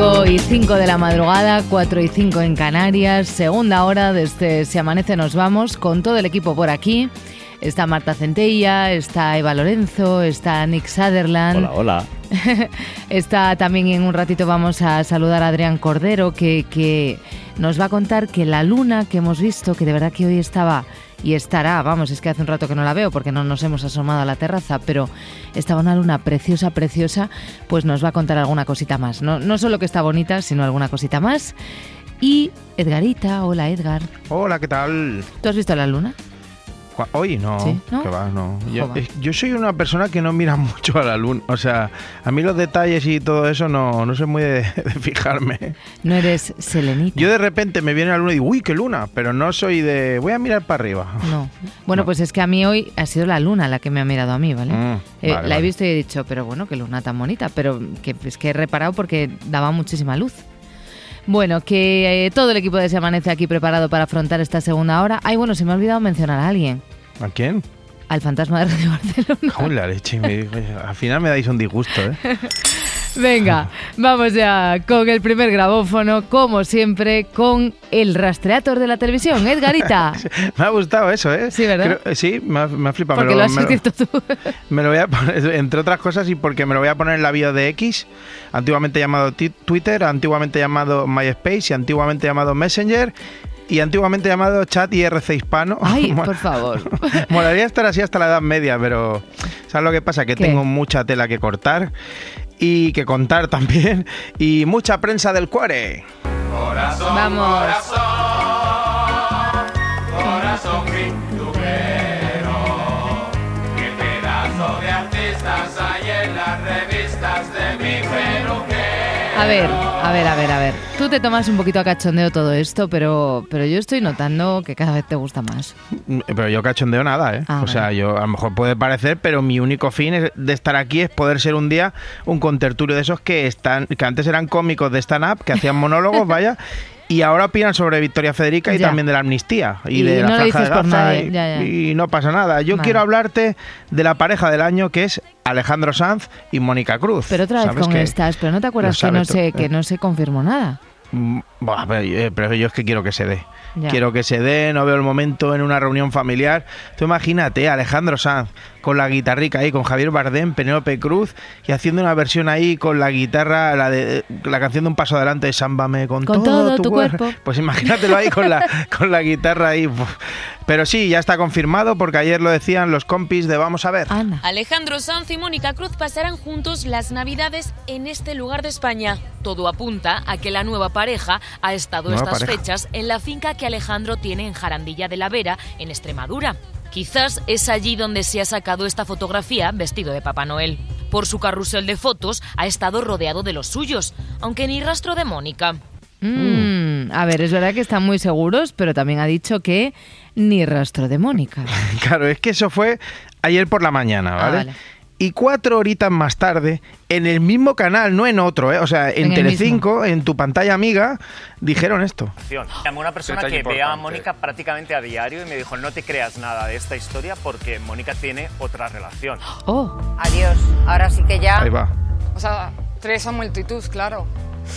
Cinco y 5 de la madrugada, 4 y 5 en Canarias, segunda hora desde Si Amanece Nos Vamos, con todo el equipo por aquí. Está Marta Centella, está Eva Lorenzo, está Nick Sutherland. Hola, hola. Está también en un ratito vamos a saludar a Adrián Cordero, que, que nos va a contar que la luna que hemos visto, que de verdad que hoy estaba y estará, vamos, es que hace un rato que no la veo porque no nos hemos asomado a la terraza, pero estaba una luna preciosa, preciosa, pues nos va a contar alguna cosita más. No, no solo que está bonita, sino alguna cosita más. Y Edgarita, hola Edgar. Hola, ¿qué tal? ¿Tú has visto la luna? Hoy no, Sí, ¿no? que va, no. Yo, soy una persona que no mira mucho a la luna. O sea, a mí los detalles y todo eso no, no soy muy de, de fijarme. No eres selenita. Yo de repente me viene la luna y digo, uy, qué luna, pero no soy de, voy a mirar para arriba. No. Bueno, No. pues es que a mí hoy ha sido la luna la que me ha mirado a mí, ¿vale? Mm, Eh, vale, la he visto y he dicho, pero bueno, qué luna tan bonita, pero que es que he reparado porque daba muchísima luz. Bueno, que eh, todo el equipo de Se Amanece aquí preparado para afrontar esta segunda hora. Ay, bueno, se me ha olvidado mencionar a alguien, ¿A quién? Al fantasma de Radio Barcelona. Uy, la leche. me- al final me dais un disgusto, ¿eh? Venga, vamos ya con el primer grabófono, como siempre, con el rastreator de la televisión, Edgarita. Me ha gustado eso, ¿eh? Sí, ¿verdad? Creo- sí, me ha, me ha flipado. Porque Me lo has me escrito tú. Me lo voy a poner, entre otras cosas, y porque me lo voy a poner en la bio de X, antiguamente llamado Twitter, antiguamente llamado MySpace y antiguamente llamado Messenger y antiguamente llamado Chat IRC Hispano. Ay, por favor. Molaría estar así hasta la edad media, pero ¿sabes lo que pasa? Que ¿Qué? tengo mucha tela que cortar y que contar también y mucha prensa del cuore. Vamos. Corazón A ver, a ver, a ver, a ver. Tú te tomas un poquito a cachondeo todo esto, pero, pero yo estoy notando que cada vez te gusta más. Mm, Pero yo cachondeo nada, ¿eh? Ah, o sea, yo a lo mejor puede parecer, pero mi único fin es- de estar aquí es poder ser un día un contertulio de esos que están, que antes eran cómicos de stand-up, que hacían monólogos, vaya, y ahora opinan sobre Victoria Federica y Ya. también de la amnistía y, Y de no la franja de Gaza y, ya, ya. y no pasa nada. Yo Vale. quiero hablarte de la pareja del año que es Alejandro Sanz y Mónica Cruz. Pero otra vez ¿Sabes con estas, pero no te acuerdas que no se todo, que eh. no se confirmó nada. Mm, buah, pero, eh, pero yo es que quiero que se dé. Ya. Quiero que se dé, no veo el momento en una reunión familiar. Tú imagínate, Alejandro Sanz con la guitarrica ahí, con Javier Bardem, Penélope Cruz y haciendo una versión ahí con la guitarra, la de la canción de Un Paso Adelante de Sámbame con, Con todo tu cuer-". cuerpo. Pues imagínatelo ahí con la, con la guitarra ahí. Pero sí, ya está confirmado porque ayer lo decían los compis de Vamos a ver. Anda. Alejandro Sanz y Mónica Cruz pasarán juntos las Navidades en este lugar de España. Todo apunta a que la nueva pareja ha estado Nueva estas pareja. fechas en la finca que Alejandro tiene en Jarandilla de la Vera, en Extremadura. Quizás es allí donde se ha sacado esta fotografía vestido de Papá Noel. Por su carrusel de fotos ha estado rodeado de los suyos, aunque ni rastro de Mónica. Mm, a ver, es verdad que están muy seguros, pero también ha dicho que ni rastro de Mónica. Claro, es que eso fue ayer por la mañana, Ah, ¿vale? Y cuatro horitas más tarde, en el mismo canal, no en otro, ¿eh? o sea, en, En el Telecinco, en tu pantalla amiga, dijeron esto. Llamé a una persona que ve a importante. Mónica prácticamente a diario y me dijo, no te creas nada de esta historia porque Mónica tiene otra relación. Oh, Adiós. Ahora sí que ya. Ahí va. O sea, tres a multitud, claro.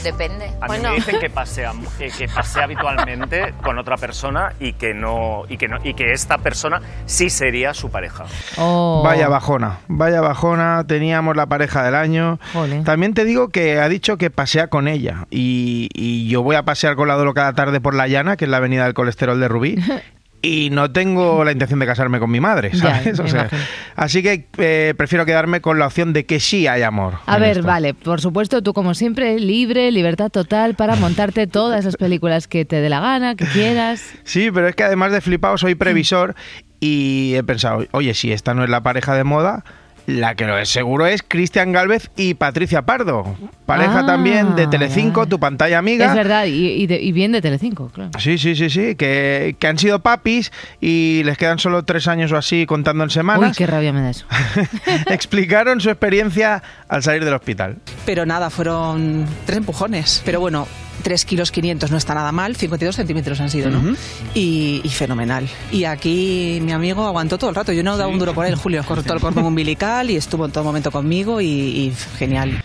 Depende. A mí Bueno, me dicen que pasea, que, que pasea habitualmente con otra persona y que, no, y, que no, y que esta persona sí sería su pareja. oh. Vaya bajona, vaya bajona, teníamos la pareja del año. También te digo que ha dicho que pasea con ella y, y yo voy a pasear con la Dolo cada tarde por la Llana, que es la avenida del colesterol de Rubí. Y no tengo la intención de casarme con mi madre, ¿sabes? O sea, así que eh, prefiero quedarme con la opción de que sí hay amor. A ver, esto. vale, por supuesto, tú como siempre, libre, libertad total para montarte todas las películas que te dé la gana, que quieras. Sí, pero es que además de flipado soy previsor y he pensado, oye, si esta no es la pareja de moda, La que lo es seguro es Cristian Galvez y Patricia Pardo, pareja Ah, también de Telecinco, tu pantalla amiga. Es verdad, y, y de- y bien de Telecinco, claro. Sí, sí, sí, sí, que, que han sido papis y les quedan solo tres años o así contando en Uy, semanas. qué rabia me da eso. Explicaron su experiencia al salir del hospital. Pero nada, fueron tres empujones. Pero bueno, 3 kilos 500 no está nada mal, 52 centímetros han sido, ¿no? y, y fenomenal. Y aquí mi amigo aguantó todo el rato. Yo no daba un duro por él, Julio. Cortó el cordón umbilical y estuvo en todo momento conmigo y, y genial.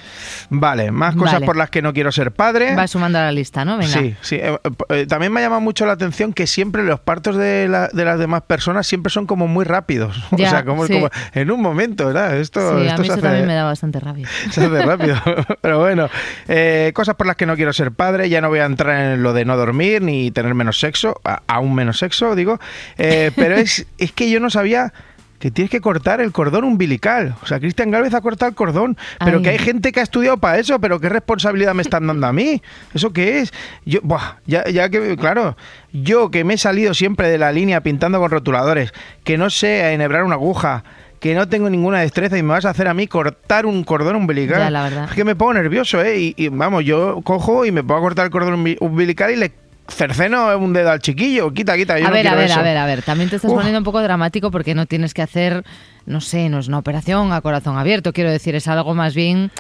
Vale, más cosas Vale. por las que no quiero ser padre. Va sumando a la lista, ¿no? Venga. Sí, sí. Eh, eh, también me ha llamado mucho la atención que siempre los partos de, la- de las demás personas siempre son como muy rápidos. Ya, o sea, como, sí. como en un momento, ¿verdad? Esto, Sí, a mí se eso hace- también me da bastante rabia. se hace rápido. Pero bueno, eh, cosas por las que no quiero ser padre. Ya no voy a entrar en lo de no dormir ni tener menos sexo, a- aún menos sexo, digo. Eh, pero es, es que yo no sabía que tienes que cortar el cordón umbilical. O sea, Cristian Gálvez ha cortado el cordón, pero Ay. que hay gente que ha estudiado para eso, pero qué responsabilidad me están dando a mí. ¿Eso qué es? Yo, buah, ya, ya que, claro, yo que me he salido siempre de la línea pintando con rotuladores, que no sé enhebrar una aguja, que no tengo ninguna destreza y me vas a hacer a mí cortar un cordón umbilical. Ya, la verdad. Es que me pongo nervioso, ¿eh? Y, y, vamos, yo cojo y me pongo a cortar el cordón umbi- umbilical y le cerceno un dedo al chiquillo. Quita, quita. Yo a no ver, a ver, eso. a ver, a ver. También te estás Uf. poniendo un poco dramático porque no tienes que hacer, no sé, no es una operación a corazón abierto. Quiero decir, es algo más bien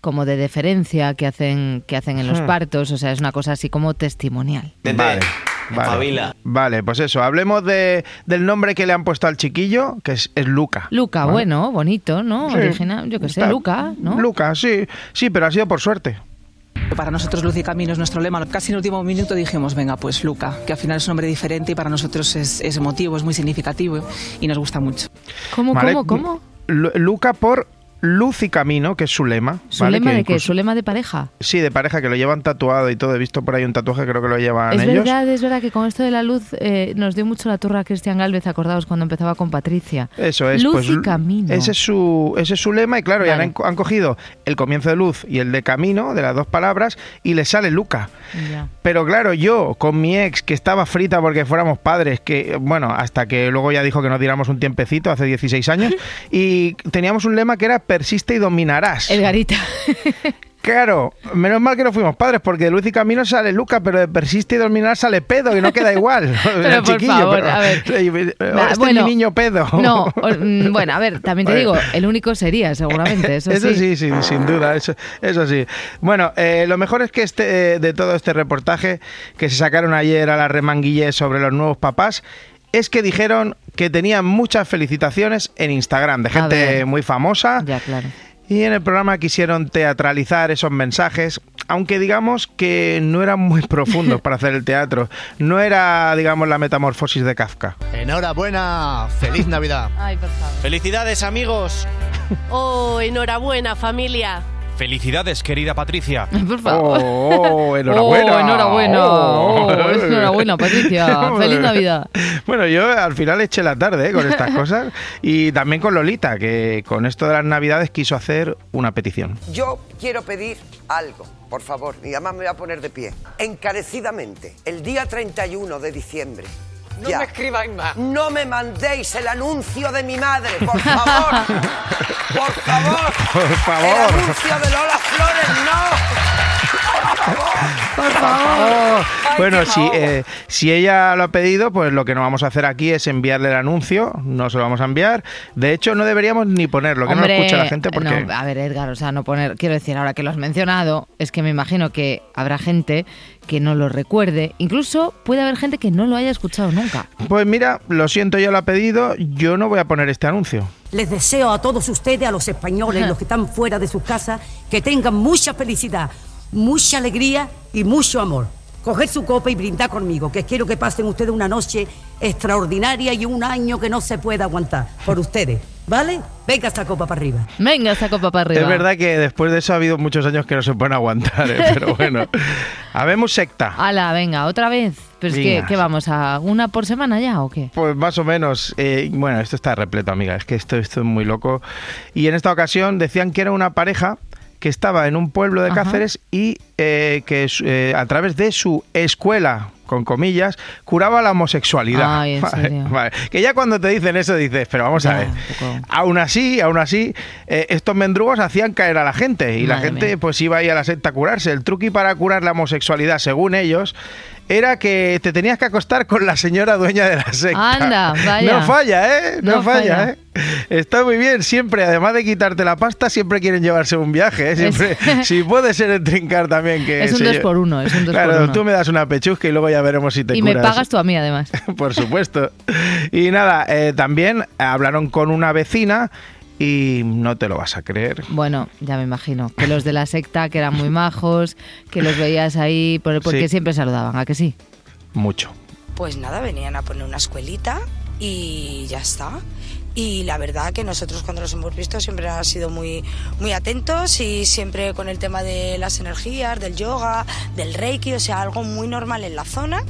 como de deferencia que hacen, que hacen en los Hmm. partos. O sea, es una cosa así como testimonial. Vale, vale. Vale, pues eso. Hablemos de, del nombre que le han puesto al chiquillo, que es, es Luca. Luca, ¿vale? bueno, bonito, ¿no? Sí. Original, yo qué sé, Luca, ¿no? Luca, sí. Sí, pero ha sido por suerte. Para nosotros Luz y Camino es nuestro lema. Casi en el último minuto dijimos, venga, pues Luca, que al final es un nombre diferente y para nosotros es, es emotivo, es muy significativo y nos gusta mucho. ¿Cómo, ¿vale? cómo, cómo? Lu- Luca por Luz y Camino, que es su lema. ¿Su ¿vale? lema Que de qué? ¿Su lema de pareja? Sí, de pareja, que lo llevan tatuado y todo. He visto por ahí un tatuaje, creo que lo llevan Es ellos. verdad, es verdad que con esto de la luz eh, nos dio mucho la turra a Cristian Galvez, acordaos cuando empezaba con Patricia. Eso es, Luz pues, y camino. Ese es su, ese es su lema y claro, ya han, han cogido el comienzo de luz y el de camino, de las dos palabras, y le sale Luca. Ya. Pero claro, yo con mi ex, que estaba frita porque fuéramos padres, que bueno, hasta que luego ya dijo que nos diéramos un tiempecito, hace 16 años, y teníamos un lema que era persiste y dominarás. Edgarita. Claro, menos mal que no fuimos padres, porque de Luz y Camino sale Luca, pero de persiste y dominar sale pedo, que no queda igual. Pero por favor, a ver. Este es mi niño pedo. No, o- mm, bueno, a ver, también te digo, el único sería, seguramente, eso, Eso sí, sí, sin duda, eso, eso sí. Bueno, eh, lo mejor es que este, eh, de todo este reportaje que se sacaron ayer a la remanguille sobre los nuevos papás, es que dijeron que tenían muchas felicitaciones en Instagram de A gente muy famosa. Ya, claro. Y en el programa quisieron teatralizar esos mensajes, aunque digamos que no eran muy profundos para hacer el teatro. No era, digamos, la metamorfosis de Kafka. Enhorabuena, feliz Navidad. Ay, por favor. Felicidades amigos. Oh, enhorabuena familia. Felicidades querida Patricia. Por favor. Oh, enhorabuena. Oh, enhorabuena. Oh. Enhorabuena, Patricia. Feliz Navidad. Bueno, yo al final eché la tarde ¿eh? con estas cosas y también con Lolita, que con esto de las Navidades quiso hacer una petición. Yo quiero pedir algo, por favor, y además me voy a poner de pie. Encarecidamente, el día 31 de diciembre. No me escribáis más. No me mandéis el anuncio de mi madre, por favor. por favor. Por El favor. anuncio de Lola Flores, no. Por favor. Bueno, si, eh, si ella lo ha pedido, pues lo que no vamos a hacer aquí es enviarle el anuncio, no se lo vamos a enviar. De hecho, no deberíamos ni ponerlo, que no lo escucha la gente porque... no, a ver, Edgar, o sea, no poner. Quiero decir, ahora que lo has mencionado, es que me imagino que habrá gente que no lo recuerde. Incluso puede haber gente que no lo haya escuchado nunca. Pues mira, lo siento, yo lo ha pedido, yo no voy a poner este anuncio. Les deseo a todos ustedes, a los españoles, los que están fuera de sus casas, que tengan mucha felicidad, mucha alegría y mucho amor. Coger su copa y brindar conmigo, que quiero que pasen ustedes una noche extraordinaria y un año que no se pueda aguantar por ustedes. ¿Vale? Venga esta copa para arriba. Venga, esa copa para arriba. Es verdad que después de eso ha habido muchos años que no se pueden aguantar, ¿eh? pero bueno. Habemos secta. Ala, venga, otra vez. Pero es que. ¿qué vamos? ¿A una por semana ya o qué? Pues más o menos. eh, bueno, esto está repleto, amiga. Es que esto, esto es muy loco. Y en esta ocasión decían que era una pareja que estaba en un pueblo de Ajá. Cáceres y eh, que eh, a través de su escuela, con comillas, curaba la homosexualidad. Ay, ¿en Vale, serio? vale. Que ya cuando te dicen eso dices, pero vamos a ver. Aún así, aún así, eh, estos mendrugos hacían caer a la gente y la gente mía. pues iba ahí a la secta a curarse. El truqui para curar la homosexualidad, según ellos, era que te tenías que acostar con la señora dueña de la secta. Anda, vaya. No falla, ¿eh? No, No falla, falla. ¿eh? Está muy bien, siempre, además de quitarte la pasta, siempre quieren llevarse un viaje, ¿eh? Siempre, si puede ser el trincar también que... Es un dos por uno, es un dos claro, por uno. tú me das una pechusca y luego ya veremos si te Y me pagas tú a mí, además. Por supuesto. Y nada, eh, también hablaron con una vecina y no te lo vas a creer. Bueno, ya me imagino. Que los de la secta, que eran muy majos, que los veías ahí, por- porque Sí. siempre saludaban, ¿a que sí? Mucho. Pues nada, venían a poner una escuelita y ya está. Y la verdad que nosotros cuando los hemos visto siempre han sido muy, muy atentos y siempre con el tema de las energías, del yoga, del reiki, o sea, algo muy normal en la zona.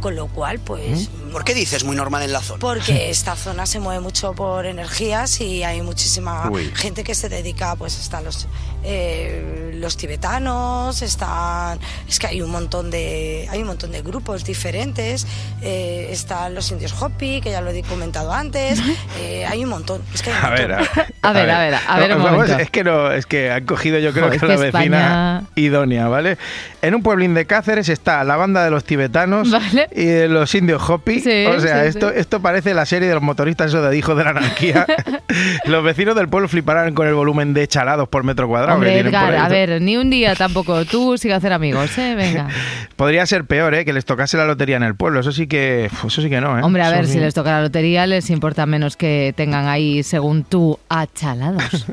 Con lo cual, pues ¿Por qué dices muy normal en la zona? porque esta zona se mueve mucho por energías y hay muchísima Uy. gente que se dedica, pues están los eh, los tibetanos, están es que hay un montón de hay un montón de grupos diferentes, eh, están los indios Hopi que ya lo he comentado antes, eh, hay un montón, es que hay un A ver, a, A ver, a ver, a ver un vamos, momento. Es que no, es que han cogido yo creo que que la vecina España- idónea, ¿vale? En un pueblín de Cáceres está la banda de los tibetanos Vale. Y de los indios Hopi. Sí, o sea, sí, esto, sí. esto parece la serie de los motoristas eso de hijos de la anarquía. los vecinos del pueblo fliparán con el volumen de chalados por metro cuadrado. que Hombre, tienen por Edgar, ahí. a ver, ni un día tampoco. Tú sigue a hacer amigos, ¿eh? Venga. Podría ser peor, ¿eh? Que les tocase la lotería en el pueblo. Eso sí que, eso sí que no, ¿eh? Hombre, a Eso ver, sí. si les toca la lotería, les importa menos que tengan ahí, según tú, achalados.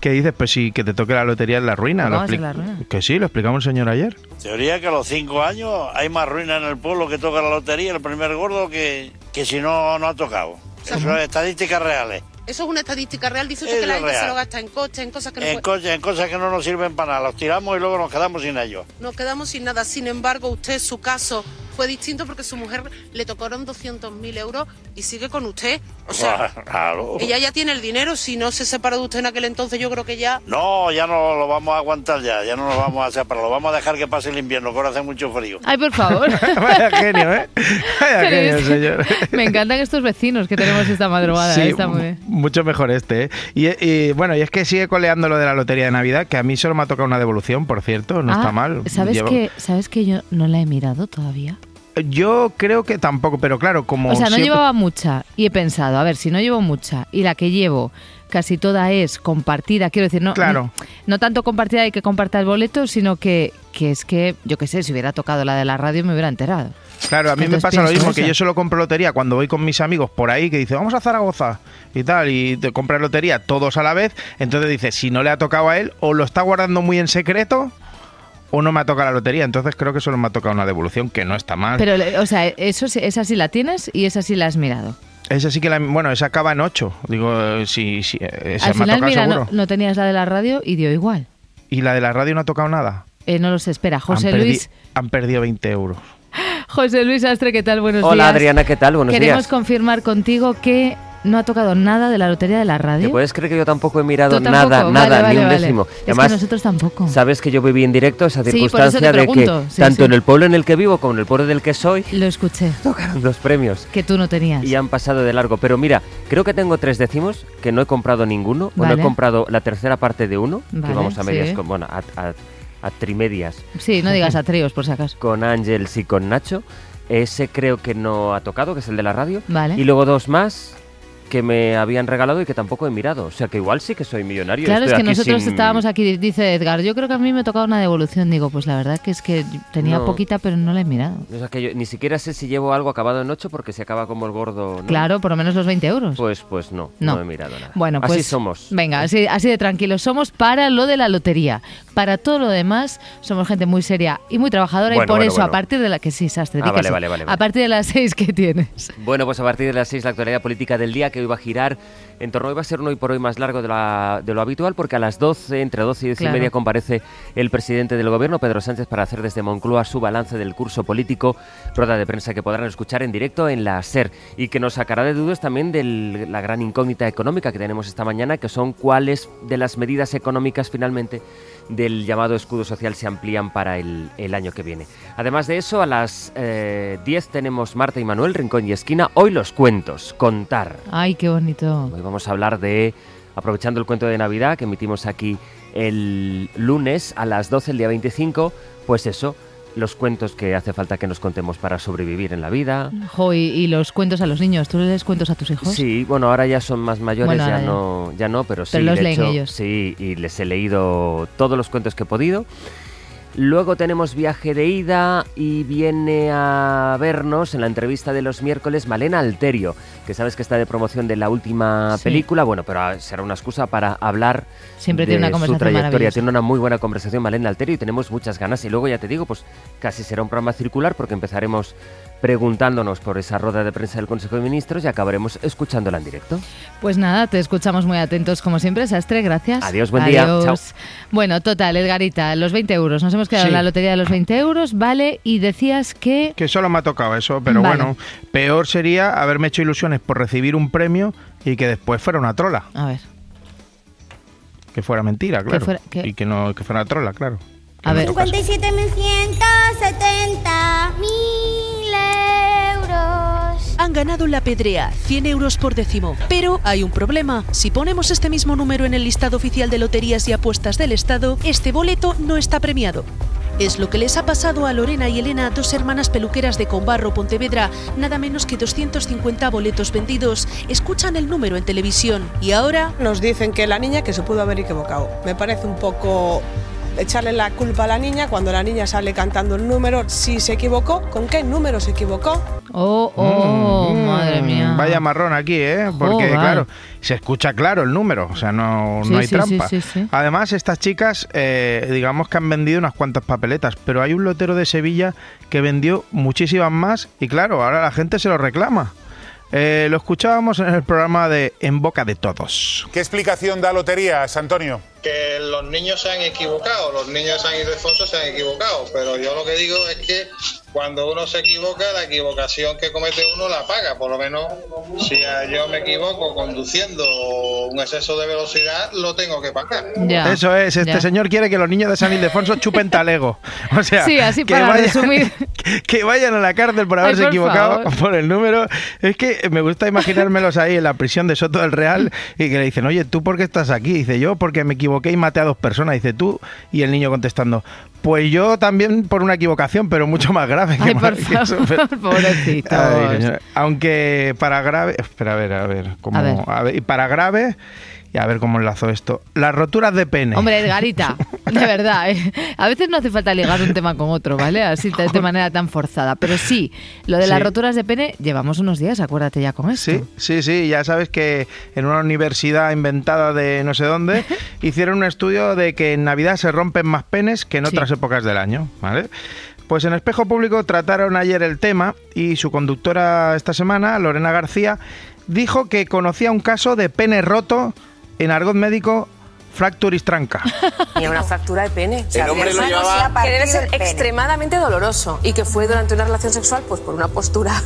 ¿Qué dices? Pues sí, que te toque la lotería en la ruina. ¿Cómo Lo la ruina? Que sí, lo explicamos el señor ayer. Teoría que a los cinco años hay más ruina en el pueblo que toca la lotería, el primer gordo, que, que si no, no ha tocado. Eso es estadísticas reales. Eso es una estadística real. Dice usted Es que la gente real. se lo gasta en coche, en cosas que no En, puede- cosas, en cosas que no nos sirven para nada. Los tiramos y luego nos quedamos sin ellos. Nos quedamos sin nada. Sin embargo, usted, su caso fue distinto porque su mujer le tocaron 200.000 euros y sigue con usted. O sea, claro. ella ya tiene el dinero. Si no se separó de usted en aquel entonces, yo creo que ya... No, ya no lo vamos a aguantar ya. Ya no lo vamos a separar. Lo vamos a dejar que pase el invierno, que ahora hace mucho frío. Ay, por favor. Vaya genio, ¿eh? Vaya Pero genio, señor. Me encantan estos vecinos que tenemos esta madrugada. Sí, ¿eh? Está muy bien. mucho mejor este, ¿eh? Y, y, bueno, y es que sigue coleando lo de la lotería de Navidad, que a mí solo me ha tocado una devolución, por cierto, no Ah, está mal. ¿Sabes Llevo- que, ¿Sabes que yo no la he mirado todavía? Yo creo que tampoco, pero claro, como O sea, no siempre- llevaba mucha y he pensado, a ver, si no llevo mucha y la que llevo casi toda es compartida, quiero decir, no, Claro. no, no tanto compartida de que comparta el boleto, sino que, que es que, yo qué sé, si hubiera tocado la de la radio me hubiera enterado. Claro, a mí me pasa lo mismo, que yo solo compro lotería cuando voy con mis amigos por ahí, que dicen, vamos a Zaragoza y tal, y te compras lotería todos a la vez, entonces dices, si no le ha tocado a él, o lo está guardando muy en secreto, o no me ha tocado la lotería, entonces creo que solo me ha tocado una devolución, que no está mal. Pero, o sea, eso, sí- esa sí la tienes y esa sí la has mirado. Esa sí que la, bueno, esa acaba en 8, digo, eh, sí, sí, eh, esa Al me ha final, tocado mira, seguro. no, no tenías la de la radio y dio igual. Y la de la radio no ha tocado nada. Eh, no los espera. José han, perdi- Luis, han perdido 20 euros. José Luis Astre, ¿qué tal? Buenos Hola días. Adriana, ¿qué tal? Buenos Queremos días. confirmar contigo que no ha tocado nada de la lotería de la radio. ¿Te puedes creer que yo tampoco he mirado tampoco, nada, vale, nada, vale, ni un vale. décimo? Es que nosotros tampoco. Sabes que yo viví en directo esa Sí, circunstancia de que. Sí, tanto sí. en el pueblo en el que vivo como en el pueblo del que soy Lo escuché. tocaron dos premios Que tú no tenías. y han pasado de largo. Pero mira, creo que tengo tres décimos que no he comprado ninguno. O no Vale. he comprado la tercera parte de uno, Vale, que vamos a medias, con, bueno, a, a- a trimedias Sí, no digas a tríos, por si acaso. con Ángels y con Nacho. Ese creo que no ha tocado, que es el de la radio. Vale. Y luego dos más que me habían regalado y que tampoco he mirado. O sea que igual sí que soy millonario. Claro, es que nosotros sin- estábamos aquí, dice Edgar, yo creo que a mí me ha tocado una devolución. Digo, pues la verdad que es que tenía No. poquita, pero no la he mirado. O sea que yo ni siquiera sé si llevo algo acabado en 8 porque se acaba como el gordo. ¿no? Claro, por lo menos los 20 euros. Pues, pues no, No. no, he mirado nada. Bueno, pues Así somos. Venga, así, así de tranquilos somos para lo de la lotería. Para todo lo demás, somos gente muy seria y muy trabajadora y por bueno, eso, a partir de la que sí, Sastre, Ah, vale, vale, vale, A partir de las seis que tienes. Bueno, pues a partir de las 6 la actualidad política del día que hoy iba a girar en torno, iba a ser un hoy por hoy más largo de, la- de lo habitual, porque a las 12, entre 12 y 10 Claro. y media, comparece el presidente del gobierno, Pedro Sánchez, para hacer desde Moncloa su balance del curso político, rueda de prensa que podrán escuchar en directo en la SER y que nos sacará de dudas también de la gran incógnita económica que tenemos esta mañana, que son cuáles de las medidas económicas finalmente del llamado escudo social se amplían para el, el año que viene. Además de eso, a las eh, 10 tenemos Marta y Manuel, Rincón y Esquina. Hoy los cuentos, contar. Ay, qué bonito. Hoy vamos a hablar de, aprovechando el cuento de Navidad que emitimos aquí el lunes a las 12, el día 25, pues eso, los cuentos que hace falta que nos contemos para sobrevivir en la vida. Jo, y, y los cuentos a los niños. ¿Tú les cuentos a tus hijos? Sí, bueno, ahora ya son más mayores, Bueno, ya ya. no, ya no, pero sí, Pero los de leen hecho, ellos. sí, y les he leído todos los cuentos que he podido. Luego tenemos viaje de ida y viene a vernos en la entrevista de los miércoles Malena Alterio, que sabes que está de promoción de la última Sí. película. Bueno, pero ah, será una excusa para hablar Siempre de tiene una su conversación trayectoria. maravillosa. Tiene una muy buena conversación Malena Alterio y tenemos muchas ganas. Y luego ya te digo, pues casi será un programa circular porque empezaremos preguntándonos por esa rueda de prensa del Consejo de Ministros y acabaremos escuchándola en directo. Pues nada, te escuchamos muy atentos como siempre, Sastre, gracias. Adiós, buen día. Adiós. Chao. Bueno, total, Edgarita, los 20 euros. Nos hemos quedado Sí. en la lotería de los 20 euros, ¿vale? Y decías que... Que solo me ha tocado eso, pero Vale. bueno, peor sería haberme hecho ilusiones por recibir un premio y que después fuera una trola. A ver, Que fuera mentira, claro. fuera- que- Y que no que fuera una trola, claro. a ver. 57.170 mil euros. Han ganado la pedrea, 100 euros por décimo. Pero hay un problema. Si ponemos este mismo número en el listado oficial de loterías y apuestas del Estado, este boleto no está premiado. Es lo que les ha pasado a Lorena y Elena, dos hermanas peluqueras de Combarro, Pontevedra. Nada menos que 250 boletos vendidos. Escuchan el número en televisión y ahora Nos dicen que la niña que se pudo haber equivocado. Me parece un poco echarle la culpa a la niña cuando la niña sale cantando el número. Si se equivocó, ¿con qué número se equivocó? Oh, oh, Mm, madre mía. Vaya marrón aquí, ¿eh? Porque, Joder. claro, se escucha claro el número, o sea, no, no Sí, hay sí, trampa. sí, sí, sí. Además, estas chicas, eh, digamos que han vendido unas cuantas papeletas, pero hay un lotero de Sevilla que vendió muchísimas más y, claro, ahora la gente se lo reclama. Eh, lo escuchábamos en el programa de En Boca de Todos. ¿Qué explicación da Loterías, Antonio? Que los niños se han equivocado, los niños San Ildefonso se han equivocado, pero yo lo que digo es que cuando uno se equivoca, la equivocación que comete uno la paga, por lo menos si yo me equivoco conduciendo un exceso de velocidad, lo tengo que pagar. Eso es, este ya. señor quiere que los niños de San Ildefonso chupen talego. O sea, Sí, así que para vayan- resumir. que vayan a la cárcel por Ay, haberse por equivocado favor. por el número. Es que me gusta imaginármelos ahí en la prisión de Soto del Real y que le dicen, oye, ¿tú por qué estás aquí? Dice, yo porque me equivoqué y maté a dos personas. Dice, tú. Y el niño contestando, pues yo también por una equivocación, pero mucho más grave. que Ay, más- por que eso". pobrecitos. Ay. Aunque para grave... Espera, a ver, a ver. ¿cómo? A ver. A ver, y para grave... Y a ver cómo enlazo esto. Las roturas de pene. Hombre, Edgarita, de verdad, ¿eh? a veces no hace falta ligar un tema con otro, ¿vale? Así de, de manera tan forzada. Pero sí, lo de las roturas de pene, llevamos unos días, acuérdate ya con esto. Sí, sí, sí, ya sabes que en una universidad inventada de no sé dónde hicieron un estudio de que en Navidad se rompen más penes que en otras épocas del año, ¿vale? Pues en Espejo Público trataron ayer el tema y su conductora esta semana, Lorena García, dijo que conocía un caso de pene roto en argot médico fracturis tranca. Tenía una fractura de pene. El hombre lo piensa llevaba- Que debe ser extremadamente doloroso y que fue durante una relación sexual pues por una postura.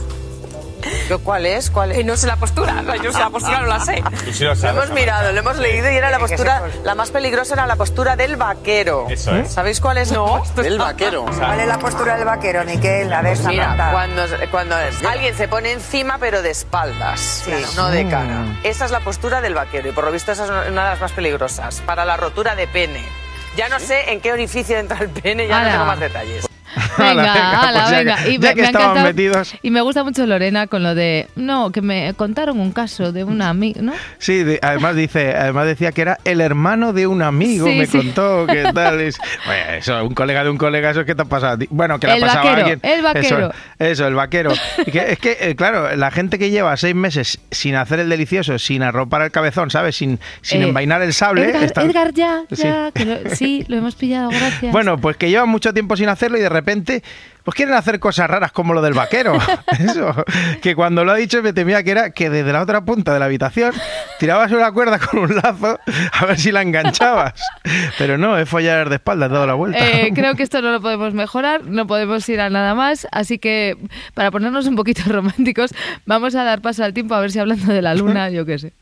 ¿Cuál es? ¿Cuál es? no sé la postura. Yo sé la postura, no la sé. Y si lo Lo sabes, hemos mirado, lo hemos leído y era la postura, la más peligrosa era la postura del vaquero. Eso es. ¿Sabéis cuál es? No. Del vaquero. ¿Cuál es la postura del vaquero, Miquel? A ver, Pues mira, cuando, cuando alguien se pone encima pero de espaldas, Sí. no de cara. Mm. Esa es la postura del vaquero y por lo visto esa es una de las más peligrosas para la rotura de pene. Ya no sé en qué orificio entra el pene, ya Ala. no tengo más detalles. Venga, venga, ala, pues ya venga. y ya me, que me estaban metidos. Y me gusta mucho Lorena con lo de, no, que me contaron un caso de una amiga, ¿no? Sí, de- además dice, además decía que era el hermano de un amigo, Sí, me sí. contó que tal es. Bueno, eso, un colega de un colega, eso es que te ha pasado. a ti? Bueno, que le ha pasado a vaquero, alguien. el vaquero. Eso, eso, el vaquero. Y que- es que, eh, claro, la gente que lleva seis meses sin hacer el delicioso, sin arropar el cabezón, ¿sabes? Sin, sin Eh, envainar el sable. Edgar, está- Edgar, ya, Sí. ya, que lo- sí, lo hemos pillado, gracias. Bueno, pues que lleva mucho tiempo sin hacerlo y de repente últimamente pues quieren hacer cosas raras como lo del vaquero. Eso, que cuando lo ha dicho me temía que era que desde la otra punta de la habitación tirabas una cuerda con un lazo a ver si la enganchabas. Pero no, es follar de espaldas, dado la vuelta. Eh, creo que esto no lo podemos mejorar, no podemos ir a nada más, así que para ponernos un poquito románticos, vamos a dar paso al tiempo a ver si hablando de la luna, yo qué sé.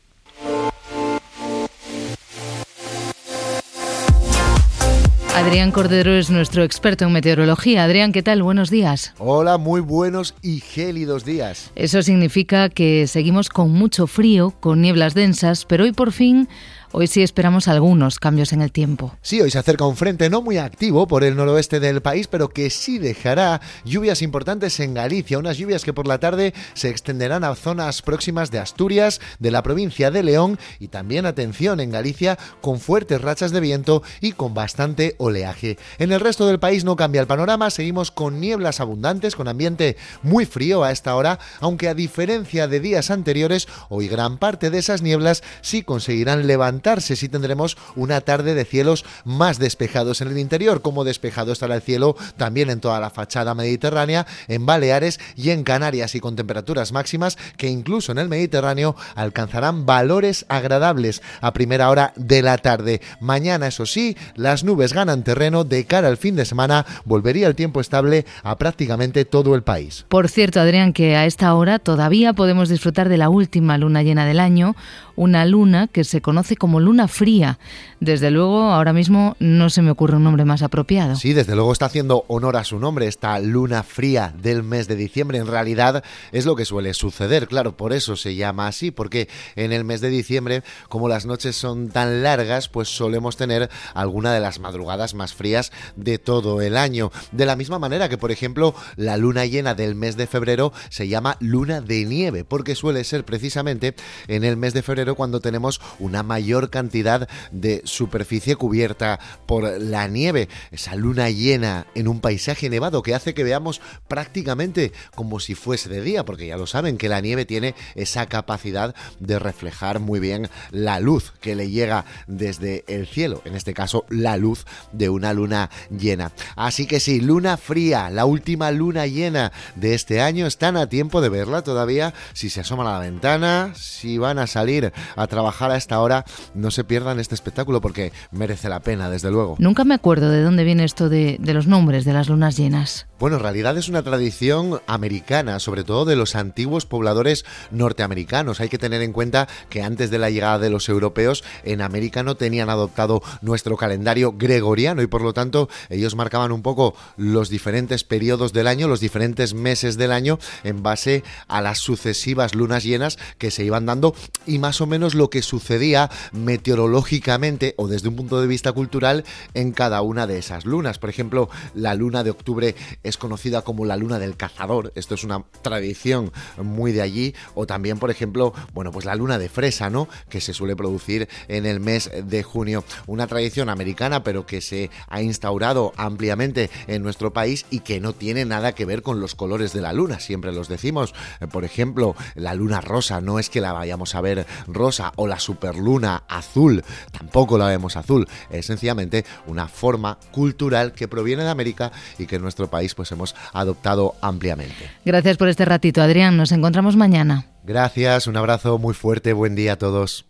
Adrián Cordero es nuestro experto en meteorología. Adrián, ¿qué tal? Buenos días. Hola, muy buenos y gélidos días. Eso significa que seguimos con mucho frío, con nieblas densas, pero hoy por fin Hoy sí esperamos algunos cambios en el tiempo. Sí, hoy se acerca un frente no muy activo por el noroeste del país, pero que sí dejará lluvias importantes en Galicia, unas lluvias que por la tarde se extenderán a zonas próximas de Asturias, de la provincia de León y también, atención, en Galicia con fuertes rachas de viento y con bastante oleaje. En el resto del país no cambia el panorama, seguimos con nieblas abundantes, con ambiente muy frío a esta hora, aunque a diferencia de días anteriores, hoy gran parte de esas nieblas sí conseguirán levantar si tendremos una tarde de cielos más despejados en el interior, como despejado estará el cielo también en toda la fachada mediterránea, en Baleares y en Canarias, y con temperaturas máximas que incluso en el Mediterráneo alcanzarán valores agradables a primera hora de la tarde. Mañana, eso sí, las nubes ganan terreno de cara al fin de semana, volvería el tiempo estable a prácticamente todo el país. Por cierto, Adrián, que a esta hora todavía podemos disfrutar de la última luna llena del año, una luna que se conoce como luna fría. Desde luego, ahora mismo no se me ocurre un nombre más apropiado. Sí, desde luego está haciendo honor a su nombre, esta luna fría del mes de diciembre. En realidad es lo que suele suceder, claro, por eso se llama así, porque en el mes de diciembre, como las noches son tan largas, pues solemos tener alguna de las madrugadas más frías de todo el año. De la misma manera que, por ejemplo, la luna llena del mes de febrero se llama luna de nieve, porque suele ser precisamente en el mes de febrero cuando tenemos una mayor cantidad de superficie cubierta por la nieve, esa luna llena en un paisaje nevado que hace que veamos prácticamente como si fuese de día, porque ya lo saben que la nieve tiene esa capacidad de reflejar muy bien la luz que le llega desde el cielo, en este caso la luz de una luna llena. Así que sí, luna fría, la última luna llena de este año, están a tiempo de verla todavía, si se asoman a la ventana, si van a salir a trabajar a esta hora, no se pierdan este espectáculo porque merece la pena, desde luego. Nunca me acuerdo de dónde viene esto de, de los nombres de las lunas llenas. Bueno, en realidad es una tradición americana, sobre todo de los antiguos pobladores norteamericanos. Hay que tener en cuenta que antes de la llegada de los europeos en América no tenían adoptado nuestro calendario gregoriano y por lo tanto ellos marcaban un poco los diferentes periodos del año, los diferentes meses del año en base a las sucesivas lunas llenas que se iban dando y más o menos lo que sucedía meteorológicamente o desde un punto de vista cultural en cada una de esas lunas. Por ejemplo, la luna de octubre es conocida como la luna del cazador. Esto es una tradición muy de allí. O también, por ejemplo, bueno, pues la luna de fresa, ¿no? Que se suele producir en el mes de junio. Una tradición americana, pero que se ha instaurado ampliamente en nuestro país y que no tiene nada que ver con los colores de la luna. Siempre los decimos. Por ejemplo, la luna rosa no es que la vayamos a ver rosa o la superluna azul. Tampoco la vemos azul. Es sencillamente una forma cultural que proviene de América y que en nuestro país pues hemos adoptado ampliamente. Gracias por este ratito, Adrián. Nos encontramos mañana. Gracias, un abrazo muy fuerte, buen día a todos.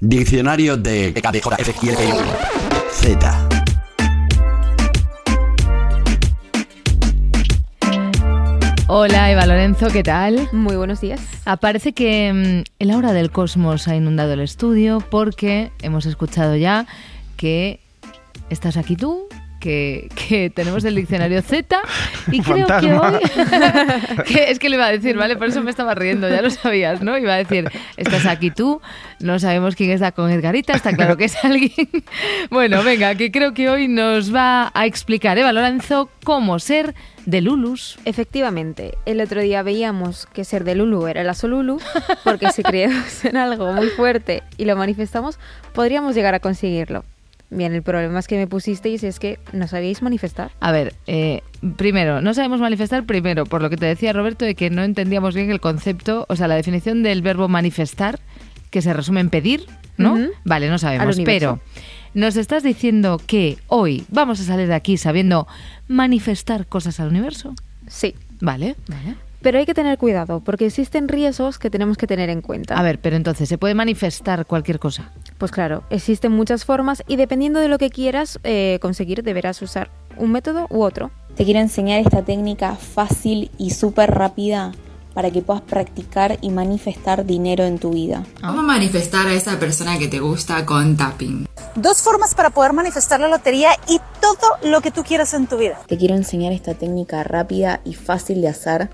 Diccionario de Z. Hola Eva Lorenzo, ¿qué tal? Muy buenos días. Aparece que mm, el aura del cosmos ha inundado el estudio porque hemos escuchado ya que estás aquí tú, que, tenemos el diccionario Z y creo que hoy... es que le iba a decir, ¿vale? Por eso me estaba riendo, ya lo sabías, ¿no? Iba a decir, estás aquí tú, no sabemos quién está con Edgarita, está claro que es alguien. bueno, venga, que creo que hoy nos va a explicar Eva Lorenzo cómo ser de Lulus. Efectivamente, el otro día veíamos que ser de Lulu era la Solulu, porque si creemos en algo muy fuerte y lo manifestamos, podríamos llegar a conseguirlo. Bien, el problema es que me pusisteis es que no sabíais manifestar. A ver, eh, primero, no sabemos manifestar, primero, por lo que te decía Roberto, de que no entendíamos bien el concepto, o sea, la definición del verbo manifestar, que se resume en pedir, ¿no? Vale, no sabemos, pero nos estás diciendo que hoy vamos a salir de aquí sabiendo manifestar cosas al universo. Sí. Vale, vale. Pero hay que tener cuidado, porque existen riesgos que tenemos que tener en cuenta. A ver, pero entonces, ¿se puede manifestar cualquier cosa? Pues claro, existen muchas formas y dependiendo de lo que quieras eh, conseguir, deberás usar un método u otro. Te quiero enseñar esta técnica fácil y súper rápida para que puedas practicar y manifestar dinero en tu vida. ¿Cómo manifestar a esa persona que te gusta con tapping? Dos formas para poder manifestar la lotería y todo lo que tú quieras en tu vida. Te quiero enseñar esta técnica rápida y fácil de hacer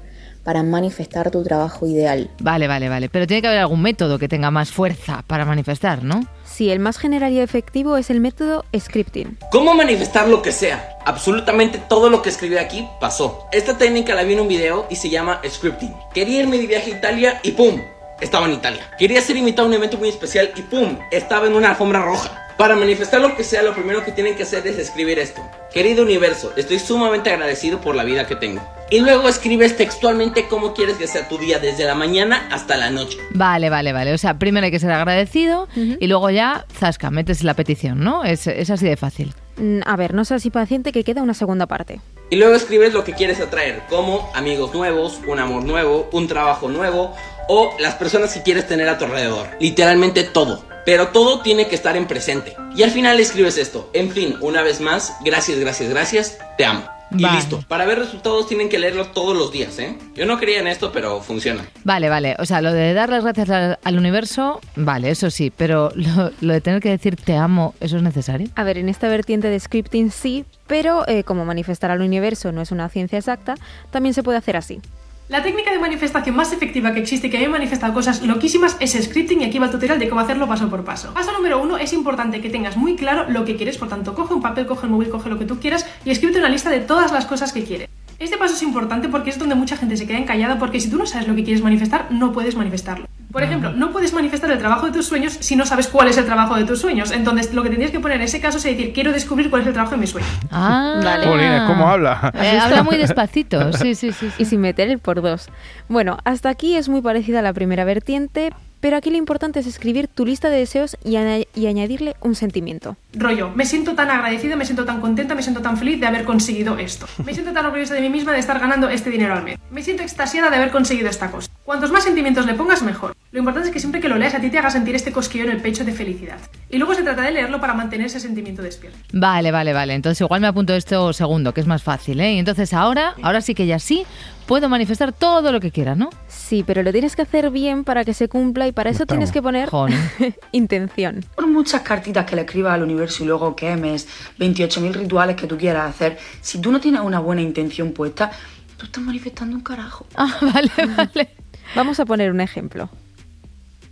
para manifestar tu trabajo ideal. Vale, vale, vale. Pero tiene que haber algún método que tenga más fuerza para manifestar, ¿no? Sí, el más general y efectivo es el método scripting. ¿Cómo manifestar lo que sea? Absolutamente todo lo que escribí aquí pasó. Esta técnica la vi en un video y se llama scripting. Quería irme de viaje a Italia y ¡pum! Estaba en Italia. Quería ser invitado a un evento muy especial y ¡pum! Estaba en una alfombra roja. Para manifestar lo que sea, lo primero que tienen que hacer es escribir esto. Querido universo, estoy sumamente agradecido por la vida que tengo. Y luego escribes textualmente cómo quieres que sea tu día desde la mañana hasta la noche. Vale, vale, vale. O sea, primero hay que ser agradecido y luego ya, zasca, metes la petición, ¿no? Es, es así de fácil. Mm, A ver, no seas así paciente que queda una segunda parte. Y luego escribes lo que quieres atraer, como amigos nuevos, un amor nuevo, un trabajo nuevo o las personas que quieres tener a tu alrededor. Literalmente todo. Pero todo tiene que estar en presente. Y al final escribes esto. En fin, una vez más, gracias, gracias, gracias, te amo. Y Vale. listo. Para ver resultados tienen que leerlo todos los días, ¿eh? Yo no creía en esto, pero funciona. Vale, vale. O sea, lo de dar las gracias al, al universo, vale, eso sí. Pero lo, lo de tener que decir te amo, ¿eso es necesario? A ver, en esta vertiente de scripting sí, pero eh, como manifestar al universo no es una ciencia exacta, también se puede hacer así. La técnica de manifestación más efectiva que existe y que a me ha manifestado cosas loquísimas es scripting y aquí va el tutorial de cómo hacerlo paso por paso. Paso número uno, es importante que tengas muy claro lo que quieres, por tanto, coge un papel, coge el móvil, coge lo que tú quieras y escríbete una lista de todas las cosas que quieres. Este paso es importante porque es donde mucha gente se queda encallada porque si tú no sabes lo que quieres manifestar, no puedes manifestarlo. Por ejemplo, no puedes manifestar el trabajo de tus sueños si no sabes cuál es el trabajo de tus sueños. Entonces, lo que tendrías que poner en ese caso es decir, quiero descubrir cuál es el trabajo de mis sueños. Ah, Vale. Jolines, ¿cómo habla? Eh, habla muy despacito, sí, sí, sí. Y sin meter el por dos. Bueno, hasta aquí es muy parecida a la primera vertiente, pero aquí lo importante es escribir tu lista de deseos y, aña- y añadirle un sentimiento. Rollo, me siento tan agradecida, me siento tan contenta, me siento tan feliz de haber conseguido esto. Me siento tan orgullosa de mí misma de estar ganando este dinero al mes. Me siento extasiada de haber conseguido esta cosa. Cuantos más sentimientos le pongas, mejor. Lo importante es que siempre que lo leas a ti te haga sentir este cosquillo en el pecho de felicidad. Y luego se trata de leerlo para mantener ese sentimiento despierto. Vale, vale, vale. Entonces igual me apunto esto segundo, que es más fácil, ¿eh? Y entonces ahora, ahora sí que ya sí, puedo manifestar todo lo que quiera, ¿no? Sí, pero lo tienes que hacer bien para que se cumpla y para eso tienes que poner intención. Por muchas cartitas que le escribas al universo y luego quemes 28.000 rituales que tú quieras hacer, si tú no tienes una buena intención puesta, tú estás manifestando un carajo. Ah, vale, vale. Vamos a poner un ejemplo.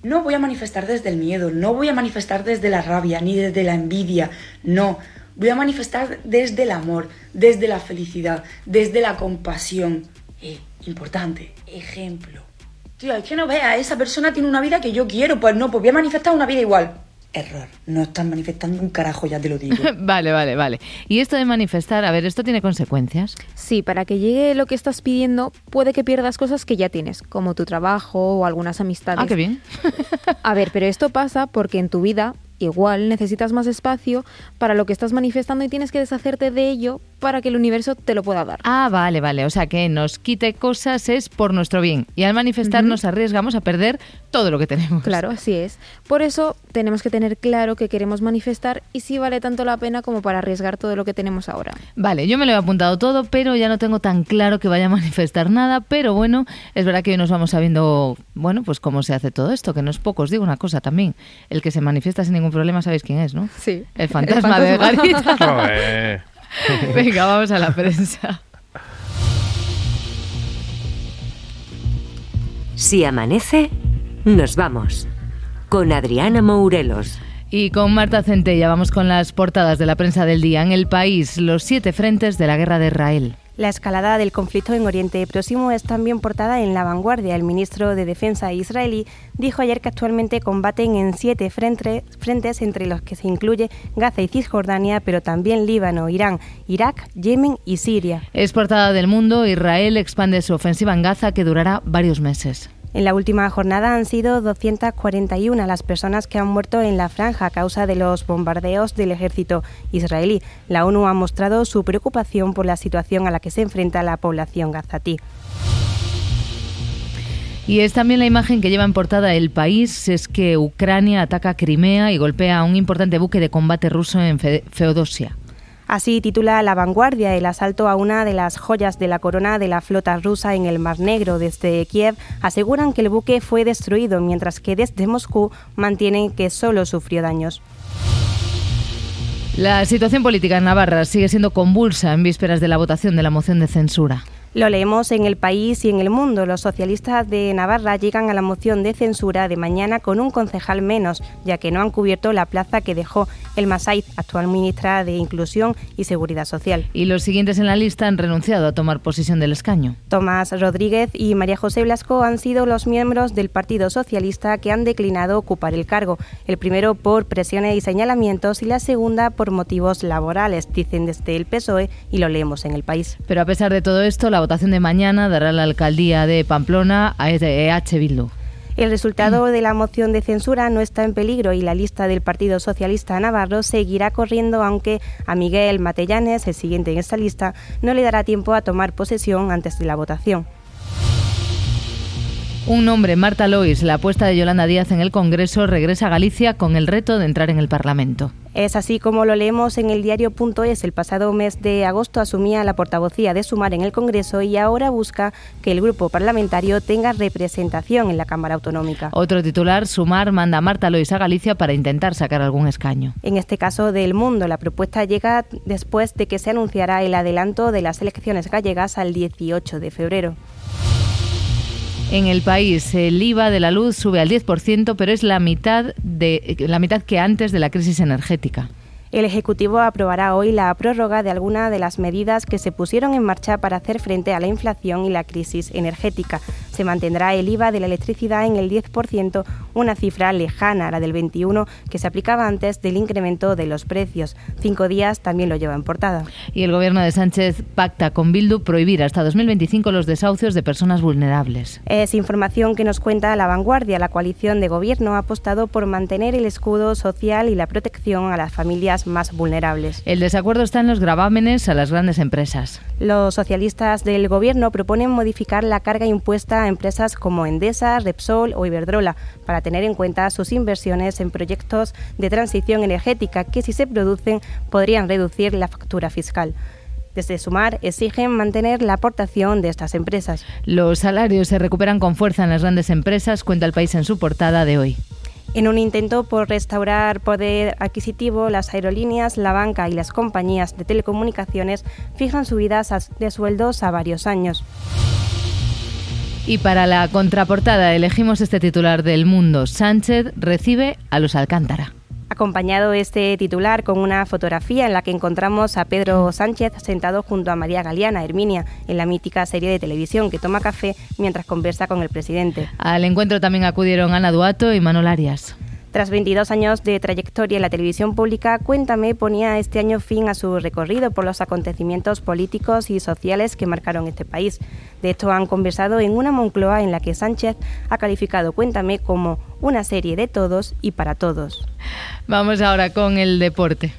No voy a manifestar desde el miedo, no voy a manifestar desde la rabia, ni desde la envidia, no. Voy a manifestar desde el amor, desde la felicidad, desde la compasión. Eh, importante, ejemplo. Tío, es que no veas, esa persona tiene una vida que yo quiero, pues no, pues voy a manifestar una vida igual. Error, no estás manifestando un carajo, ya te lo digo. vale, vale, vale. Y esto de manifestar, a ver, ¿esto tiene consecuencias? Sí, para que llegue lo que estás pidiendo, puede que pierdas cosas que ya tienes, como tu trabajo o algunas amistades. Ah, qué bien. A ver, pero esto pasa porque en tu vida igual necesitas más espacio para lo que estás manifestando y tienes que deshacerte de ello para que el universo te lo pueda dar. Ah, vale, vale. O sea, que nos quite cosas es por nuestro bien. Y al manifestar Ujú. nos arriesgamos a perder todo lo que tenemos. Claro, así es. Por eso tenemos que tener claro que queremos manifestar y si vale tanto la pena como para arriesgar todo lo que tenemos ahora. Vale, yo me lo he apuntado todo, pero ya no tengo tan claro que vaya a manifestar nada. Pero bueno, es verdad que hoy nos vamos sabiendo, bueno, pues cómo se hace todo esto, que no es poco. Os digo una cosa también. El que se manifiesta sin ningún problema, sabéis quién es, ¿no? Sí. El fantasma, de fantasma. Garita. Joder. Venga, vamos a la prensa. Si amanece, nos vamos. Con Adriana Mourelos. Y con Marta Centella vamos con las portadas de la prensa del día. En el país, los siete frentes de la guerra de Israel. La escalada del conflicto en Oriente Próximo es también portada en La Vanguardia. El ministro de Defensa israelí dijo ayer que actualmente combaten en siete frente- frentes, entre los que se incluye Gaza y Cisjordania, pero también Líbano, Irán, Irak, Yemen y Siria. Es portada del mundo. Israel expande su ofensiva en Gaza que durará varios meses. En la última jornada han sido 241 las personas que han muerto en la franja a causa de los bombardeos del ejército israelí. La ONU ha mostrado su preocupación por la situación a la que se enfrenta la población gazatí. Y es también la imagen que lleva en portada el país, es que Ucrania ataca Crimea y golpea a un importante buque de combate ruso en Feodosia. Así titula La Vanguardia el asalto a una de las joyas de la corona de la flota rusa en el Mar Negro. Desde Kiev aseguran que el buque fue destruido, mientras que desde Moscú mantienen que solo sufrió daños. La situación política en Navarra sigue siendo convulsa en vísperas de la votación de la moción de censura. Lo leemos en el país y en el mundo. Los socialistas de Navarra llegan a la moción de censura de mañana con un concejal menos, ya que no han cubierto la plaza que dejó el Masait, actual ministra de Inclusión y Seguridad Social. Y los siguientes en la lista han renunciado a tomar posesión del escaño. Tomás Rodríguez y María José Blasco han sido los miembros del Partido Socialista que han declinado ocupar el cargo. El primero por presiones y señalamientos y la segunda por motivos laborales, dicen desde el PSOE y lo leemos en el país. Pero a pesar de todo esto, la votación de mañana dará la alcaldía de Pamplona a EH. El resultado de la moción de censura no está en peligro y la lista del Partido Socialista Navarro seguirá corriendo, aunque a Miguel Matellanes, el siguiente en esta lista, no le dará tiempo a tomar posesión antes de la votación. Un nombre, Marta Lois, la apuesta de Yolanda Díaz en el Congreso, regresa a Galicia con el reto de entrar en el Parlamento. Es así como lo leemos en el diario.es. El pasado mes de agosto asumía la portavocía de Sumar en el Congreso y ahora busca que el grupo parlamentario tenga representación en la Cámara Autonómica. Otro titular, Sumar manda a Marta Lois a Galicia para intentar sacar algún escaño. En este caso del Mundo, la propuesta llega después de que se anunciara el adelanto de las elecciones gallegas al 18 de febrero. En el país el IVA de la luz sube al 10%, pero es la mitad de la mitad que antes de la crisis energética. El Ejecutivo aprobará hoy la prórroga de algunas de las medidas que se pusieron en marcha para hacer frente a la inflación y la crisis energética. Se mantendrá el IVA de la electricidad en el 10%, una cifra lejana a la del 21% que se aplicaba antes del incremento de los precios. Cinco días también lo lleva en portada. Y el gobierno de Sánchez pacta con Bildu prohibir hasta 2025 los desahucios de personas vulnerables. Es información que nos cuenta La Vanguardia. La coalición de gobierno ha apostado por mantener el escudo social y la protección a las familias más vulnerables. El desacuerdo está en los gravámenes a las grandes empresas. Los socialistas del Gobierno proponen modificar la carga impuesta a empresas como Endesa, Repsol o Iberdrola para tener en cuenta sus inversiones en proyectos de transición energética que si se producen podrían reducir la factura fiscal. Desde Sumar exigen mantener la aportación de estas empresas. Los salarios se recuperan con fuerza en las grandes empresas, cuenta el país en su portada de hoy. En un intento por restaurar poder adquisitivo, las aerolíneas, la banca y las compañías de telecomunicaciones fijan subidas de sueldos a varios años. Y para la contraportada elegimos este titular del Mundo. Sánchez recibe a los Alcántara acompañado este titular con una fotografía en la que encontramos a Pedro Sánchez sentado junto a María Galeana, Herminia, en la mítica serie de televisión que toma café mientras conversa con el presidente. Al encuentro también acudieron Ana Duato y Manuel Arias. Tras 22 años de trayectoria en la televisión pública, Cuéntame ponía este año fin a su recorrido por los acontecimientos políticos y sociales que marcaron este país. De hecho, han conversado en una Moncloa en la que Sánchez ha calificado Cuéntame como una serie de todos y para todos. Vamos ahora con el deporte.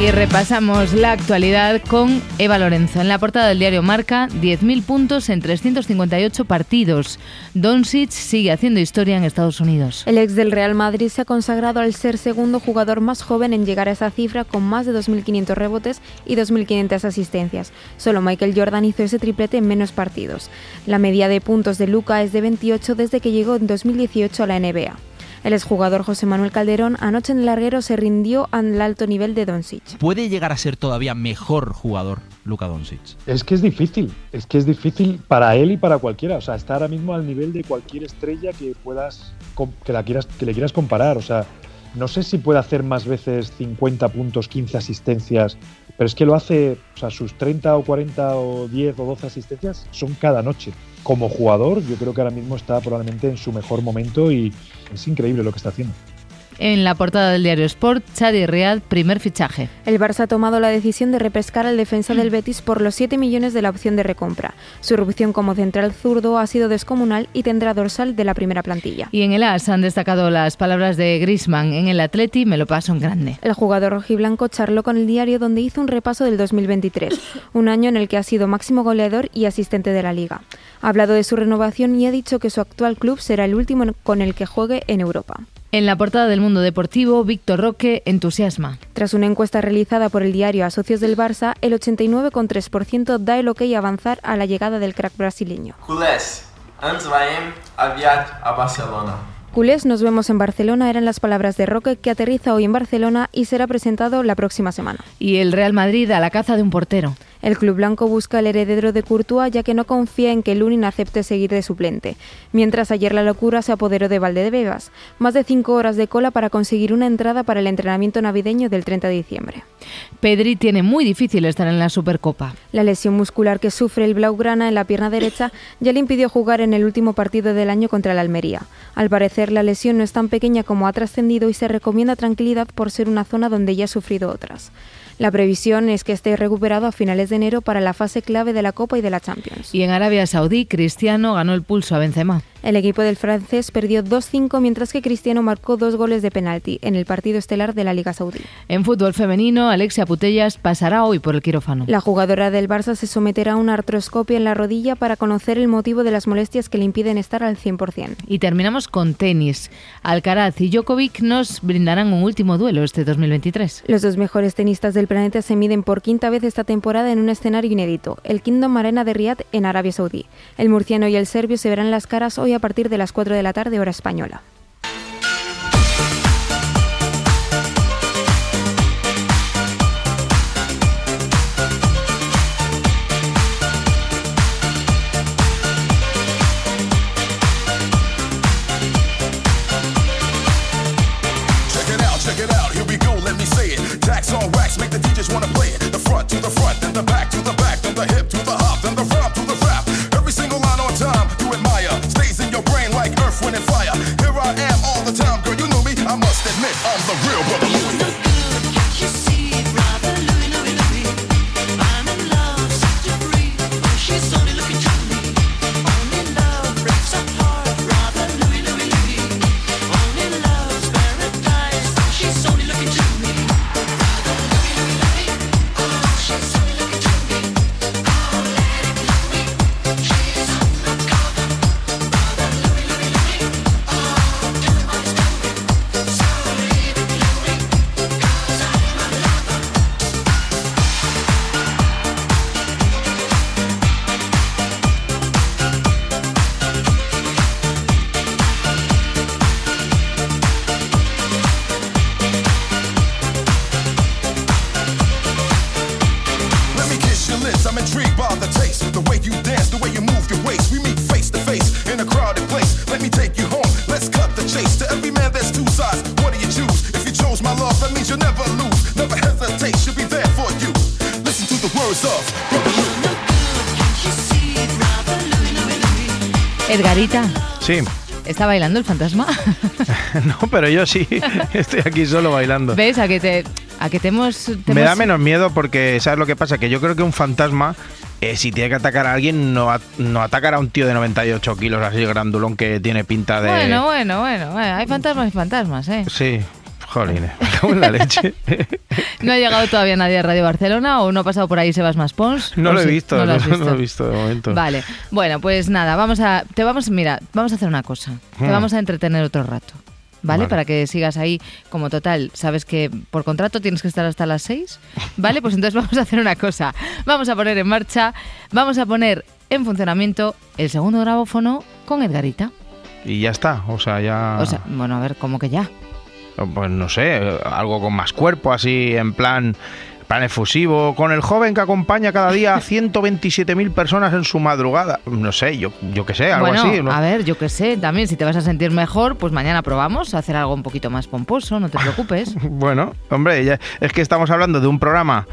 Y repasamos la actualidad con Eva Lorenzo. En la portada del diario Marca, 10.000 puntos en 358 partidos. Doncic sigue haciendo historia en Estados Unidos. El ex del Real Madrid se ha consagrado al ser segundo jugador más joven en llegar a esa cifra con más de 2.500 rebotes y 2.500 asistencias. Solo Michael Jordan hizo ese triplete en menos partidos. La media de puntos de Luca es de 28 desde que llegó en 2018 a la NBA. El exjugador José Manuel Calderón anoche en el larguero se rindió al alto nivel de Doncic. ¿Puede llegar a ser todavía mejor jugador Luka Doncic? Es que es difícil, es que es difícil para él y para cualquiera. O sea, está ahora mismo al nivel de cualquier estrella que puedas que la quieras que le quieras comparar. O sea, no sé si puede hacer más veces 50 puntos, 15 asistencias, pero es que lo hace, o sea, sus 30 o 40 o 10 o 12 asistencias son cada noche. Como jugador, yo creo que ahora mismo está probablemente en su mejor momento y es increíble lo que está haciendo. En la portada del diario Sport, Chadi Riad, primer fichaje. El Barça ha tomado la decisión de repescar al defensa del Betis por los 7 millones de la opción de recompra. Su erupción como central zurdo ha sido descomunal y tendrá dorsal de la primera plantilla. Y en el AS han destacado las palabras de Grisman. En el Atleti me lo paso en grande. El jugador rojiblanco charló con el diario donde hizo un repaso del 2023, un año en el que ha sido máximo goleador y asistente de la liga. Ha hablado de su renovación y ha dicho que su actual club será el último con el que juegue en Europa. En la portada del Mundo Deportivo, Víctor Roque entusiasma. Tras una encuesta realizada por el diario a socios del Barça, el 89,3% da el ok a avanzar a la llegada del crack brasileño. Culés, a Barcelona. Culés, nos vemos en Barcelona eran las palabras de Roque que aterriza hoy en Barcelona y será presentado la próxima semana. Y el Real Madrid a la caza de un portero. El club blanco busca el heredero de Courtois ya que no confía en que Lunin acepte seguir de suplente. Mientras ayer la locura se apoderó de Valdebebas. Más de cinco horas de cola para conseguir una entrada para el entrenamiento navideño del 30 de diciembre. Pedri tiene muy difícil estar en la Supercopa. La lesión muscular que sufre el Blaugrana en la pierna derecha ya le impidió jugar en el último partido del año contra la Almería. Al parecer la lesión no es tan pequeña como ha trascendido y se recomienda tranquilidad por ser una zona donde ya ha sufrido otras. La previsión es que esté recuperado a finales de enero para la fase clave de la Copa y de la Champions. Y en Arabia Saudí, Cristiano ganó el pulso a Benzema. El equipo del francés perdió 2-5 mientras que Cristiano marcó dos goles de penalti en el partido estelar de la Liga Saudí. En fútbol femenino, Alexia Putellas pasará hoy por el quirófano. La jugadora del Barça se someterá a una artroscopia en la rodilla para conocer el motivo de las molestias que le impiden estar al 100%. Y terminamos con tenis. Alcaraz y Djokovic nos brindarán un último duelo este 2023. Los dos mejores tenistas del planeta se miden por quinta vez esta temporada en un escenario inédito, el Kingdom Arena de Riyadh en Arabia Saudí. El murciano y el serbio se verán las caras hoy a partir de las 4 de la tarde hora española. ¿Está bailando el fantasma? no, pero yo sí. Estoy aquí solo bailando. ¿Ves? A que te, a que te hemos... te Me da menos miedo porque, ¿sabes lo que pasa? Que yo creo que un fantasma, eh, si tiene que atacar a alguien, no, no atacará a un tío de 98 kilos así grandulón que tiene pinta de... Bueno, bueno, bueno, bueno, hay fantasmas y fantasmas, ¿eh? Sí, en la leche. ¿No ha llegado todavía nadie a Radio Barcelona o no ha pasado por ahí Sebas Maspons? No ¿O lo he visto, No lo has no visto. lo he visto de momento. Vale, bueno, pues nada, vamos a, te vamos, mira, vamos a hacer una cosa, te Hmm. vamos a entretener otro rato, ¿vale? Vale. Para que sigas ahí como total, sabes que por contrato tienes que estar hasta las 6, ¿vale? Pues entonces vamos a hacer una cosa, vamos a poner en marcha, vamos a poner en funcionamiento el segundo grabófono con Edgarita. Y ya está, o sea, ya... O sea, bueno, a ver, ¿cómo que ya? Pues no sé, algo con más cuerpo, así, en plan... Plan efusivo, con el joven que acompaña cada día a 127.000 personas en su madrugada. No sé, yo, yo qué sé, algo bueno, así. ¿no? a ver, yo qué sé, también si te vas a sentir mejor, pues mañana probamos a hacer algo un poquito más pomposo, no te preocupes. Bueno, hombre, ya- es que estamos hablando de un programa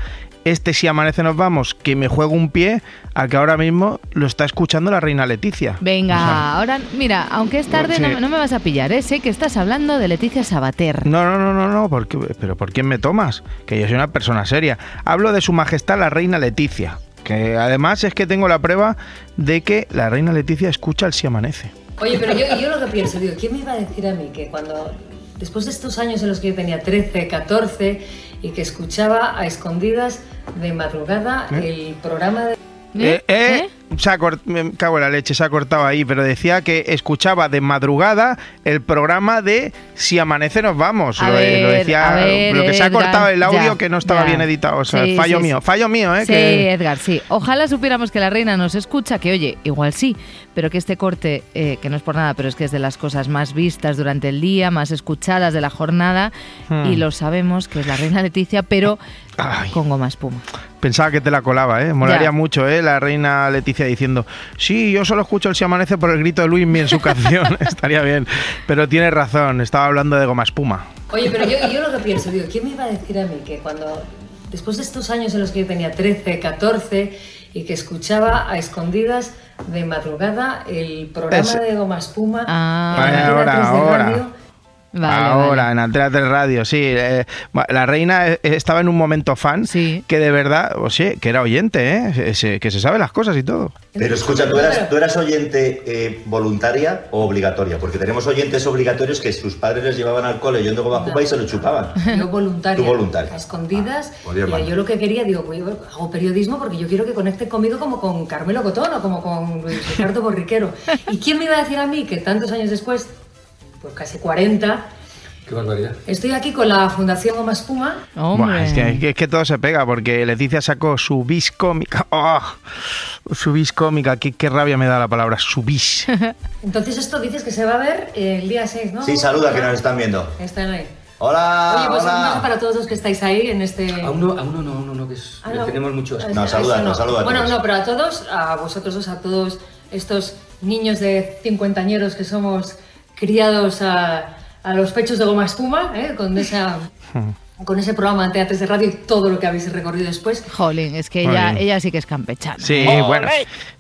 este Si amanece nos vamos, que me juego un pie, a que ahora mismo lo está escuchando la reina Leticia. Venga, O sea, ahora, mira, aunque es tarde, Sí. no, no me vas a pillar, ¿eh? Sé que estás hablando de Leticia Sabater. No, no, no, no, no, ¿por qué- pero ¿por quién me tomas? Que yo soy una persona seria. Hablo de su majestad la reina Leticia, que además es que tengo la prueba de que la reina Leticia escucha el Si amanece. Oye, pero yo, yo lo que pienso, digo, ¿quién me iba a decir a mí que cuando, después de estos años en los que yo tenía 13, 14 y que escuchaba a escondidas de madrugada ¿Eh? el programa de... Eh, eh, Se ha cort- me cago en la leche, se ha cortado ahí, pero decía que escuchaba de madrugada el programa de Si amanece nos vamos. Lo, decía, ver, lo que se ha Edgar, cortado el audio ya, que no estaba ya. bien editado. O sea, Sí, fallo sí, mío, fallo mío, ¿eh? Sí, que- Edgar, sí. Ojalá supiéramos que la reina nos escucha, que oye, igual sí, pero que este corte, eh, que no es por nada, pero es que es de las cosas más vistas durante el día, más escuchadas de la jornada, Hmm. y lo sabemos que es la reina Leticia, pero Ay. con goma espuma. Pensaba que te la colaba, ¿eh? Molaría Ya. mucho, ¿eh? La reina Leticia diciendo, sí, yo solo escucho el Si amanece por el grito de Luismi en su canción. Estaría bien. Pero tiene razón, estaba hablando de goma espuma. Oye, pero yo, yo lo que pienso, digo, ¿quién me iba a decir a mí que cuando, después de estos años en los que yo tenía 13, 14 y que escuchaba a escondidas de madrugada el programa de Goma Espuma Ah. en Vale, Antena ahora, 3 ahora. en Antena 3 Radio, sí. eh, la reina eh, estaba en un momento fan que de verdad, o sea, que era oyente, ¿eh? Se- que se sabe las cosas y todo. Pero escucha, ¿tú eras, tú eras oyente eh, voluntaria o obligatoria? Porque tenemos oyentes obligatorios que sus padres les llevaban al cole yendo como a Cuba y se lo chupaban. yo voluntaria, Tú voluntaria. a escondidas, pues y manda. yo lo que quería, digo, pues, yo hago periodismo porque yo quiero que conecten conmigo como con Carmelo Cotón o como con Luis Ricardo Borriquero. ¿Y quién me iba a decir a mí que tantos años después, pues casi 40, Qué barbaridad. estoy aquí con la Fundación Goma Espuma? Buah, es, que, es que- todo se pega, porque Leticia sacó su bis cómica. ¡Oh! Su bis cómica, qué, qué rabia me da la palabra, su bis. Entonces esto dices que se va a ver el día 6, ¿no? Sí, saluda que nos están viendo. Están ahí. Hola, Oye, pues un hola. beso para todos los que estáis ahí en este... A uno, a uno no, a uno no, que es- Ah, no. tenemos muchos. No, saluda, no. no, saluda Bueno, no, pero a todos, a vosotros dos, a todos estos niños de cincuentañeros que somos criados a, a los pechos de goma espuma, ¿eh? con, esa, con ese programa de teatros de radio y todo lo que habéis recorrido después. Jolín, es que ella, Jolín. ella sí que es campechana. Sí, ¿eh? bueno.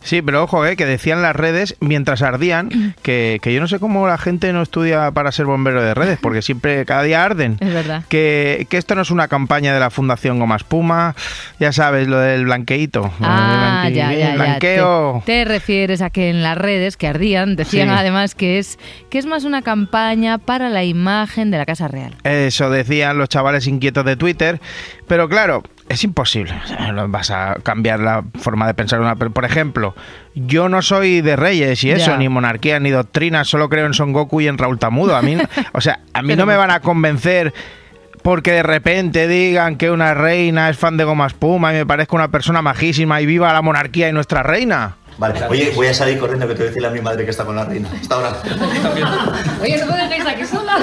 Sí, pero ojo, eh, que decían las redes mientras ardían que, que yo no sé cómo la gente no estudia para ser bombero de redes, porque siempre, cada día arden. Es verdad. Que, que esto no es una campaña de la Fundación Goma Espuma, ya sabes, lo del blanqueíto. Ah, blanque- ya, ya. Blanqueo. Te, te refieres a que en las redes que ardían decían Sí. además que es que es más una campaña para la imagen de la Casa Real. Eso decían los chavales inquietos de Twitter. Pero claro, es imposible. Vas a cambiar la forma de pensar una. Por ejemplo, yo no soy de reyes y eso, ni monarquía, ni doctrina, solo creo en Son Goku y en Raúl Tamudo. A mí, o sea, a mí no me van a convencer porque de repente digan que una reina es fan de Goma Espuma y me parezca una persona majísima y viva la monarquía y nuestra reina. Vale, oye, voy a salir corriendo que te voy a decirle a mi madre que está con la reina. Hasta ahora. Oye, no me dejéis aquí sola.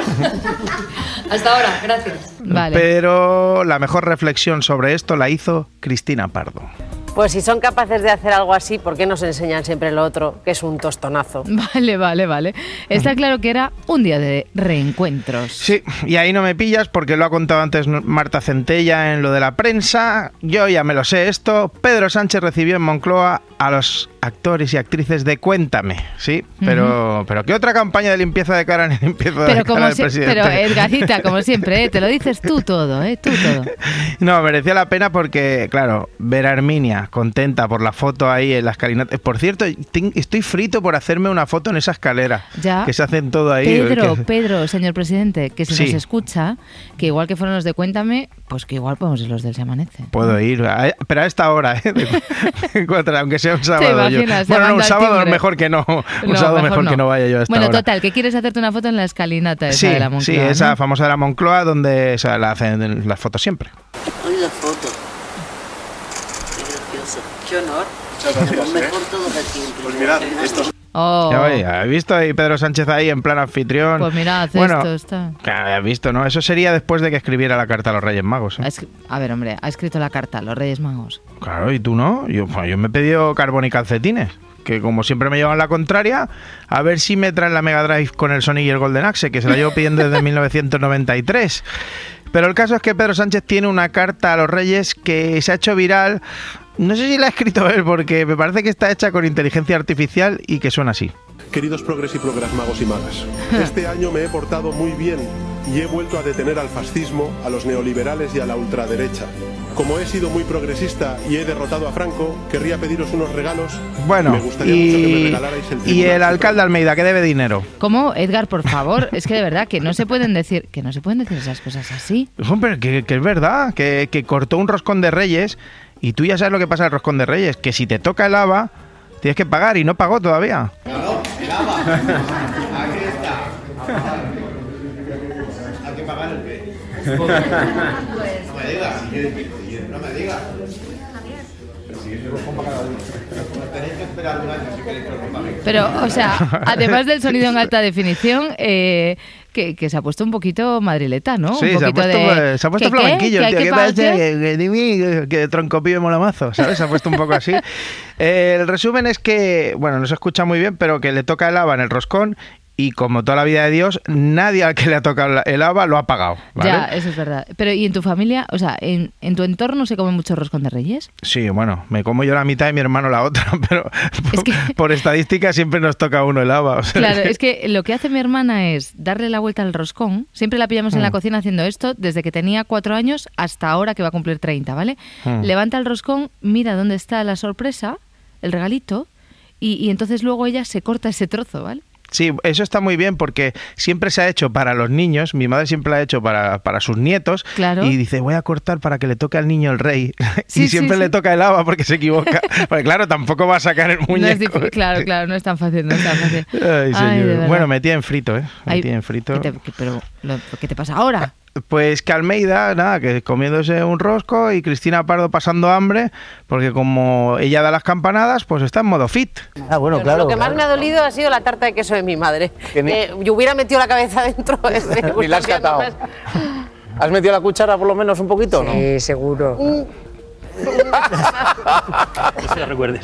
Hasta ahora, gracias. Pero la mejor reflexión sobre esto la hizo Cristina Pardo. Pues si son capaces de hacer algo así, ¿por qué nos enseñan siempre lo otro, que es un tostonazo? Vale, vale, vale. Está claro que era un día de reencuentros. Sí, y ahí no me pillas porque lo ha contado antes Marta Centella en lo de la prensa. Yo ya me lo sé esto. Pedro Sánchez recibió en Moncloa a los actores y actrices de Cuéntame, sí, pero pero ¿qué otra campaña de limpieza de cara ni limpieza de Pero cara como del si- presidente? pero Edgarita, como siempre, ¿eh? te lo dices tú todo, ¿eh? Tú todo. No, merecía la pena porque, claro, ver a Herminia contenta por la foto ahí en la escalinata. Por cierto, estoy frito por hacerme una foto en esa escalera. Ya. Que se hacen todo ahí. Pedro, que- Pedro, señor presidente, que si Sí. nos escucha, que igual que fueron los de Cuéntame, pues que igual podemos ir los del Se Amanece. Puedo ir, a- pero a esta hora, ¿eh? De aunque sea un sábado. Yo. Bueno, no, un sábado timbre. mejor que no. Un No, sábado mejor mejor, no. que no vaya yo a esta Bueno, hora. total, que quieres hacerte una foto en la escalinata esa Sí, de la sí, Moncloa, esa ¿no? famosa de la Moncloa donde o sea, la hacen las fotos siempre. Hoy la foto. Qué gracioso. Qué honor. Gracias, Lo ¿eh? mejor todos aquí. Pues mirad, estos Oh, ¿has visto ahí Pedro Sánchez ahí en plan anfitrión? pues mirad, bueno, esto está... claro, has visto, ¿no? Eso sería después de que escribiera la carta a los Reyes Magos. ¿eh? A ver, hombre, ha escrito la carta a los Reyes Magos. Claro, ¿y tú no? Yo, pues, yo me he pedido carbón y calcetines. Que como siempre me llevan la contraria, a ver si me traen la Mega Drive con el Sonic y el Golden Axe, que se la llevo pidiendo desde 1993. Pero el caso es que Pedro Sánchez tiene una carta a los reyes que se ha hecho viral. No sé si la ha escrito él, porque me parece que está hecha con inteligencia artificial y que suena así. Queridos progres y progras magos y magas, este año me he portado muy bien y he vuelto a detener al fascismo, a los neoliberales y a la ultraderecha. Como he sido muy progresista y he derrotado a Franco, querría pediros unos regalos. Bueno, me gustaría mucho que me y, regalarais el y el alcalde Almeida, que debe dinero. ¿Cómo, Edgar, por favor? Es que de verdad que no se pueden decir, que no se pueden decir esas cosas así. Hombre, que, que es verdad, que, que cortó un roscón de reyes y tú ya sabes lo que pasa en el roscón de reyes, que si te toca el haba, tienes que pagar y no pagó todavía. Aquí está. Hay que pagar el qué. No me digas, no me digas. Pero, o sea, además del sonido en alta definición, eh, que, que se ha puesto un poquito madrileta, ¿no? Sí, un se ha puesto, de... se ha puesto ¿Que flamenquillo, ¿Que tío. que ¿Qué pasa? qué? Que, que, que troncopillo mola mazo, ¿sabes? Se ha puesto un poco así. Eh, el resumen es que, bueno, no se escucha muy bien, pero que le toca el haba en el roscón y como toda la vida de Dios, nadie al que le ha tocado el haba lo ha pagado, ¿vale? Ya, eso es verdad. Pero, ¿y en tu familia, o sea, en, en tu entorno se come mucho roscón de reyes? Sí, bueno, me como yo la mitad y mi hermano la otra, pero por, por estadística siempre nos toca uno el haba. o sea Claro, que- es que lo que hace mi hermana es darle la vuelta al roscón. Siempre la pillamos en la Mm. cocina haciendo esto desde que tenía cuatro años hasta ahora que va a cumplir 30, ¿vale? Mm. Levanta el roscón, mira dónde está la sorpresa, el regalito, y, y entonces luego ella se corta ese trozo, ¿vale? Sí, eso está muy bien porque siempre se ha hecho para los niños, mi madre siempre lo ha hecho para, para sus nietos Claro. y dice voy a cortar para que le toque al niño el rey Sí, y siempre sí. le toca el haba porque se equivoca, porque claro, tampoco va a sacar el No es muñeco. claro, claro, no es tan fácil, no es tan fácil. Ay, señor. bueno, metía en frito, ¿eh? Ay, Metía en frito. ¿qué te- qué- pero, lo- ¿qué te pasa ahora? Pues que Almeida, nada, que comiéndose un rosco y Cristina Pardo pasando hambre, porque como ella da las campanadas, pues está en modo fit. Ah, bueno, Pero lo que más me ha dolido ha sido la tarta de queso de mi madre. Que ni- Eh, yo hubiera metido la cabeza dentro. de Ni la has catado. ¿Has metido la cuchara por lo menos un poquito o no? Sí, seguro. Eso recuerdes.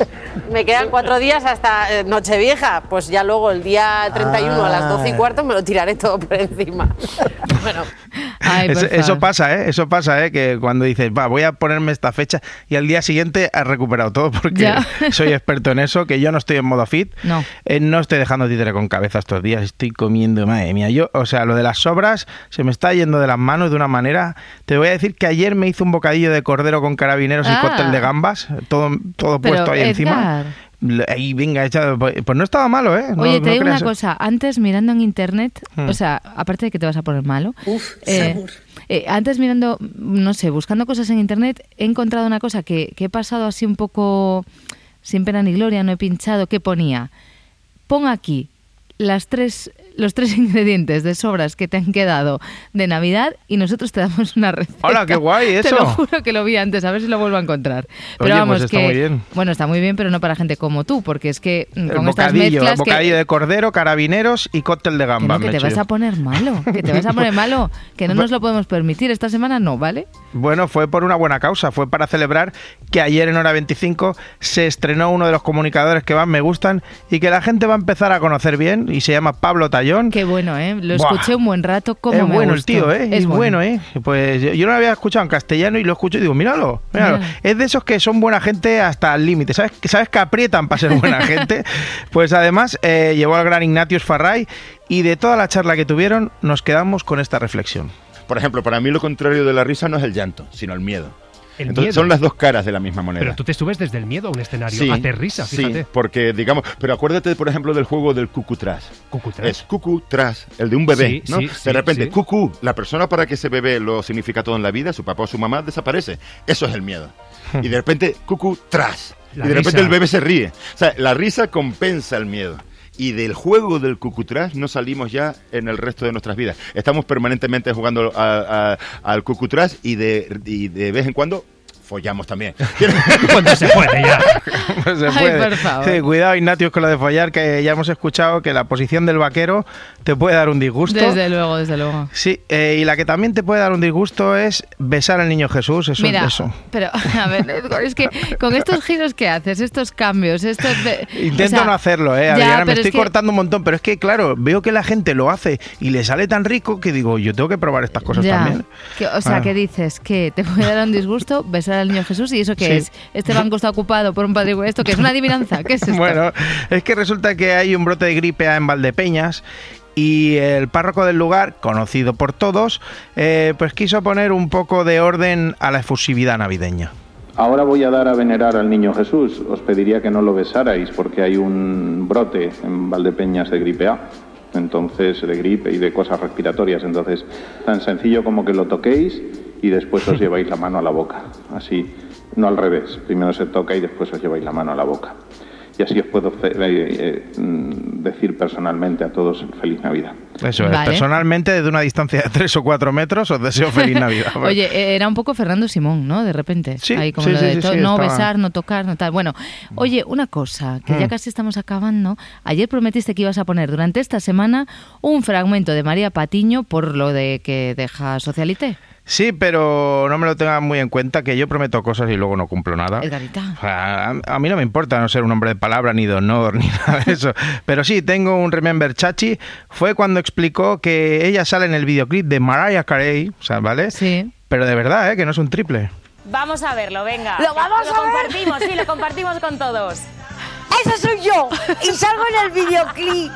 Me quedan cuatro días hasta eh, Nochevieja. Pues ya luego el día 31 a las 12 y cuarto me lo tiraré todo por encima. bueno, Eso, eso pasa, ¿eh? Eso pasa, ¿eh? Que cuando dices, va, voy a ponerme esta fecha y al día siguiente has recuperado todo porque Ya. soy experto en eso, que yo no estoy en modo fit. No. Eh, no estoy dejando títere con cabeza estos días, estoy comiendo, madre mía. Yo, o sea, lo de las sobras se me está yendo de las manos de una manera. Te voy a decir que ayer me hice un bocadillo de cordero con carabineros Ah. y cóctel de gambas, todo, todo Pero, puesto ahí encima. Edgar. Ahí, venga, echado. Pues pues no estaba malo, ¿eh? No- Oye, no te digo una creas, cosa, antes mirando en internet, Hmm. o sea, aparte de que te vas a poner malo, Uf, eh, sabor. eh, antes mirando, no sé, buscando cosas en internet, he encontrado una cosa que, que he pasado así un poco sin pena ni gloria, no he pinchado, que ponía, pon aquí las tres, los tres ingredientes de sobras que te han quedado de Navidad y nosotros te damos una receta. Hola, qué guay Te eso. lo juro que lo vi antes, a ver si lo vuelvo a encontrar. Pero Oye, vamos, pues está que, muy bien. Bueno, está muy bien, pero no para gente como tú, porque es que mm, El con estas bocadillo, mezclas que- bocadillo de cordero, carabineros y cóctel de que, no, que te vas yo. a poner malo, que te vas a poner malo, que no nos lo podemos permitir. Esta semana no, ¿vale? Bueno, fue por una buena causa, fue para celebrar que ayer en hora 25 se estrenó uno de los comunicadores que más me gustan y que la gente va a empezar a conocer bien y se llama Pablo Qué bueno, ¿eh? Lo Buah. escuché un buen rato, como es bueno el tío, ¿eh? Es Es bueno, ¿eh? Pues yo, yo no lo había escuchado en castellano y lo escucho y digo, míralo, míralo. Mira. Es de esos que son buena gente hasta el límite, ¿sabes? Que ¿Sabes que aprietan para ser buena gente? Pues además eh, llevó al gran Ignatius Farray y de toda la charla que tuvieron nos quedamos con esta reflexión. Por ejemplo, para mí lo contrario de la risa no es el llanto, sino el miedo. El Entonces, miedo. son las dos caras de la misma moneda. Pero tú te subes desde el miedo a un escenario. Sí, Aterriza, fíjate. Sí, porque digamos, pero acuérdate, por ejemplo, del juego del cucutras. Cucutras. Es cucutras, el de un bebé, Sí, ¿no? sí, de repente, cucú, la persona para que ese bebé lo significa todo en la vida, su papá o su mamá, desaparece. Eso es el miedo. y de repente, cucutras. Y La de repente el bebé se ríe. O sea, la risa compensa el miedo. Y del juego del cucutrás no salimos ya en el resto de nuestras vidas. Estamos permanentemente jugando al cucutrás y de, y de vez en cuando follamos también. Cuando se puede ya. Se Ay, puede. por favor. Sí, cuidado, Ignatius, con lo de follar, que ya hemos escuchado que la posición del vaquero te puede dar un disgusto. Desde luego, desde luego. Sí, eh, y la que también te puede dar un disgusto es besar al niño Jesús. Eso, Mira, eso. pero a ver, Edgar, es que con estos giros que haces, estos cambios, estos... de- Intento o sea, no hacerlo, ¿eh? ya, Adriana, me estoy es que- cortando un montón, pero es que, claro, veo que la gente lo hace y le sale tan rico que digo, yo tengo que probar estas cosas Ya. también. Que- o sea, Ah. que dices que te puede dar un disgusto besar al niño Jesús y eso qué Sí. es? Este banco está ocupado por un padre esto que es una adivinanza, ¿qué es esto? Bueno, es que resulta que hay un brote de gripe A en Valdepeñas y el párroco del lugar, conocido por todos, eh, pues quiso poner un poco de orden a la efusividad navideña. Ahora voy a dar a venerar al niño Jesús. Os pediría que no lo besarais porque hay un brote en Valdepeñas de gripe A. Entonces, de gripe y de cosas respiratorias. Entonces, tan sencillo como que lo toquéis y después os lleváis la mano a la boca. Así, no al revés. Primero se toca y después os lleváis la mano a la boca. Y así os puedo eh, eh, mm, decir personalmente a todos feliz Navidad. Eso es, Vale. personalmente desde una distancia de 3 o 4 metros os deseo feliz Navidad. Oye, eh, era un poco Fernando Simón, ¿no? De repente. Sí, Ahí como sí, lo sí, de sí, to- sí, no estaba- besar, no tocar, no tal. Bueno, oye, una cosa, que ya Mm. casi estamos acabando. Ayer prometiste que ibas a poner durante esta semana un fragmento de María Patiño por lo de que deja Socialité. Sí, pero no me lo tengan muy en cuenta que yo prometo cosas y luego no cumplo nada. Edgarita. A, a mí no me importa no ser un hombre de palabra, ni de honor, ni nada de eso. Pero sí, tengo un Remember Chachi. Fue cuando explicó que ella sale en el videoclip de Mariah Carey, o sea, ¿vale? Sí. Pero de verdad, ¿eh? Que no es un triple. Vamos a verlo, venga. ¿Lo vamos lo a ver? compartimos, sí, lo compartimos con todos. ¡Esa soy yo! Y salgo en el videoclip.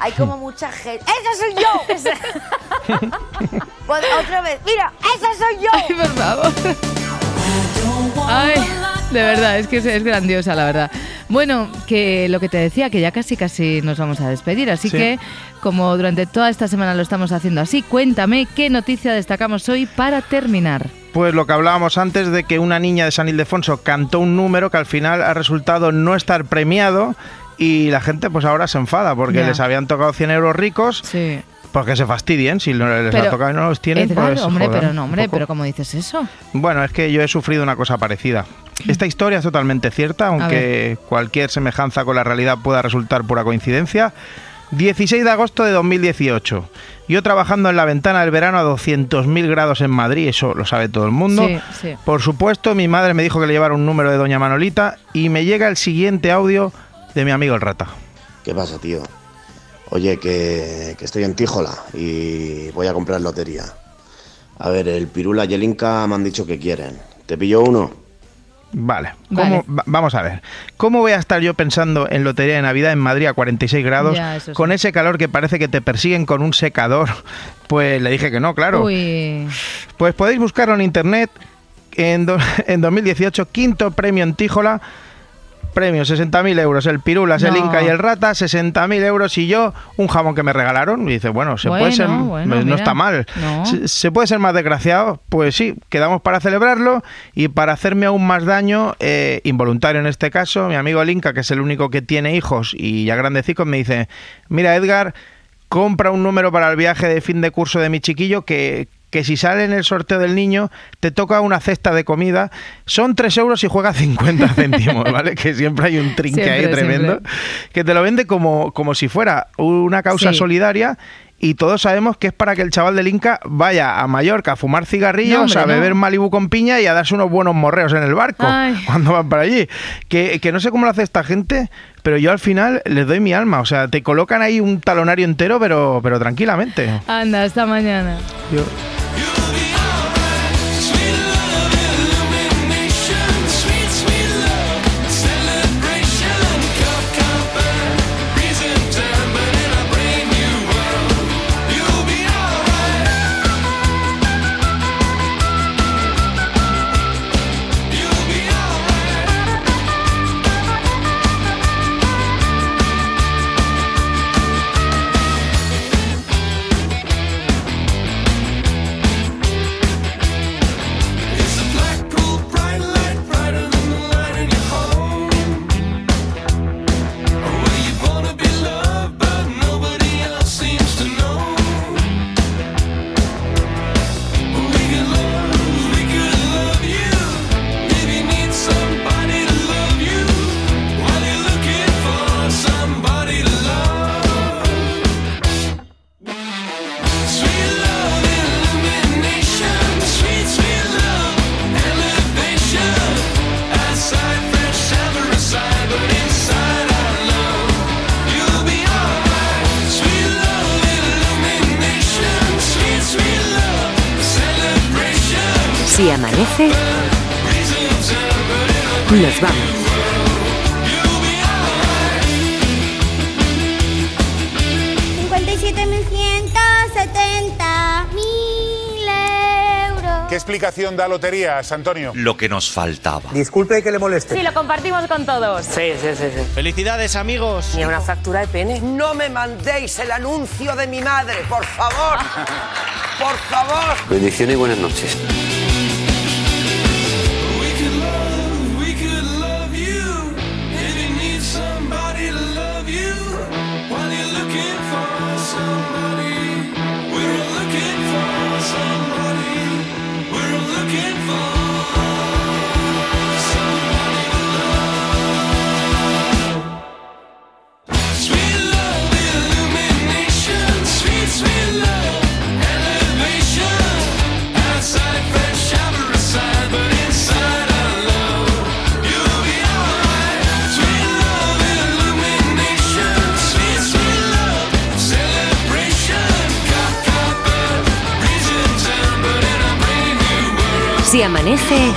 Hay como mucha gente. ¡Esa soy yo! Pues, otra vez. ¡Mira! ¡Esa soy yo! Ay, por favor. Ay, de verdad, es que es, es grandiosa, la verdad. Bueno, que lo que te decía, que ya casi casi nos vamos a despedir, así Sí. que como durante toda esta semana lo estamos haciendo así, cuéntame qué noticia destacamos hoy para terminar. Pues lo que hablábamos antes de que una niña de San Ildefonso cantó un número que al final ha resultado no estar premiado y la gente pues ahora se enfada porque les habían tocado 100 euros ricos. Sí. Porque se fastidien, si no les Pero, ha tocado y no los tienen, Edgar, pues hombre, joder, pero no, hombre, pero ¿cómo dices eso? Bueno, es que yo he sufrido una cosa parecida. Esta historia es totalmente cierta, aunque cualquier semejanza con la realidad pueda resultar pura coincidencia. 16 de agosto de 2018. Yo trabajando en la ventana del verano a 200.000 grados en Madrid, eso lo sabe todo el mundo. Sí, sí. Por supuesto, mi madre me dijo que le llevara un número de Doña Manolita y me llega el siguiente audio de mi amigo el rata. ¿Qué pasa, tío? Oye, que, que estoy en Tíjola y voy a comprar lotería. A ver, el Pirula y el Inca me han dicho que quieren. ¿Te pillo uno? Vale, ¿cómo- Vale. va- vamos a ver. ¿Cómo voy a estar yo pensando en lotería de Navidad en Madrid a 46 grados Ya, sí. con ese calor que parece que te persiguen con un secador? Pues le dije que no, claro. Uy, Pues podéis buscarlo en internet en, do- en 2018, quinto premio en Tíjola. Premio 60.000 euros, el Pirulas, el. Inca y el Rata, 60.000 euros y yo un jamón que me regalaron. Y dice, bueno, se puede ser, bueno, no mira. está mal. No. Se, se puede ser más desgraciado, pues sí, quedamos para celebrarlo y para hacerme aún más daño, eh, involuntario en este caso, mi amigo el Inca, que es el único que tiene hijos y ya grandecicos, me dice, mira Edgar, compra un número para el viaje de fin de curso de mi chiquillo que, que si sale en el sorteo del niño te toca una cesta de comida. Son 3 euros y juega 50 céntimos, ¿vale? Que siempre hay un trinque ahí tremendo. siempre. Que te lo vende como, como si fuera una causa Sí. solidaria. Y todos sabemos que es para que el chaval del Inca vaya a Mallorca a fumar cigarrillos, No, hombre, a no. beber Malibu con piña y a darse unos buenos morreos en el barco Ay. cuando van para allí. Que, que no sé cómo lo hace esta gente, pero yo al final les doy mi alma. O sea, te colocan ahí un talonario entero, pero, pero tranquilamente. anda, hasta mañana. Yo- Si amanece, nos vamos. mil euros. ¿Qué explicación da Loterías, Antonio? Lo que nos faltaba. Disculpe que le moleste. Sí, lo compartimos con todos. Sí, sí, sí, sí. Felicidades, amigos. Ni una fractura de pene. No me mandéis el anuncio de mi madre, por favor. Por favor. Bendiciones y buenas noches. Amanece,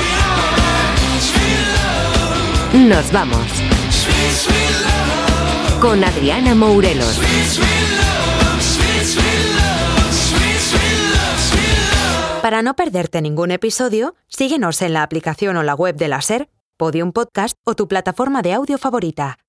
nos vamos. Con Adriana Mourelos. Para no perderte ningún episodio, síguenos en la aplicación o la web de la SER, Podium Podcast o tu plataforma de audio favorita.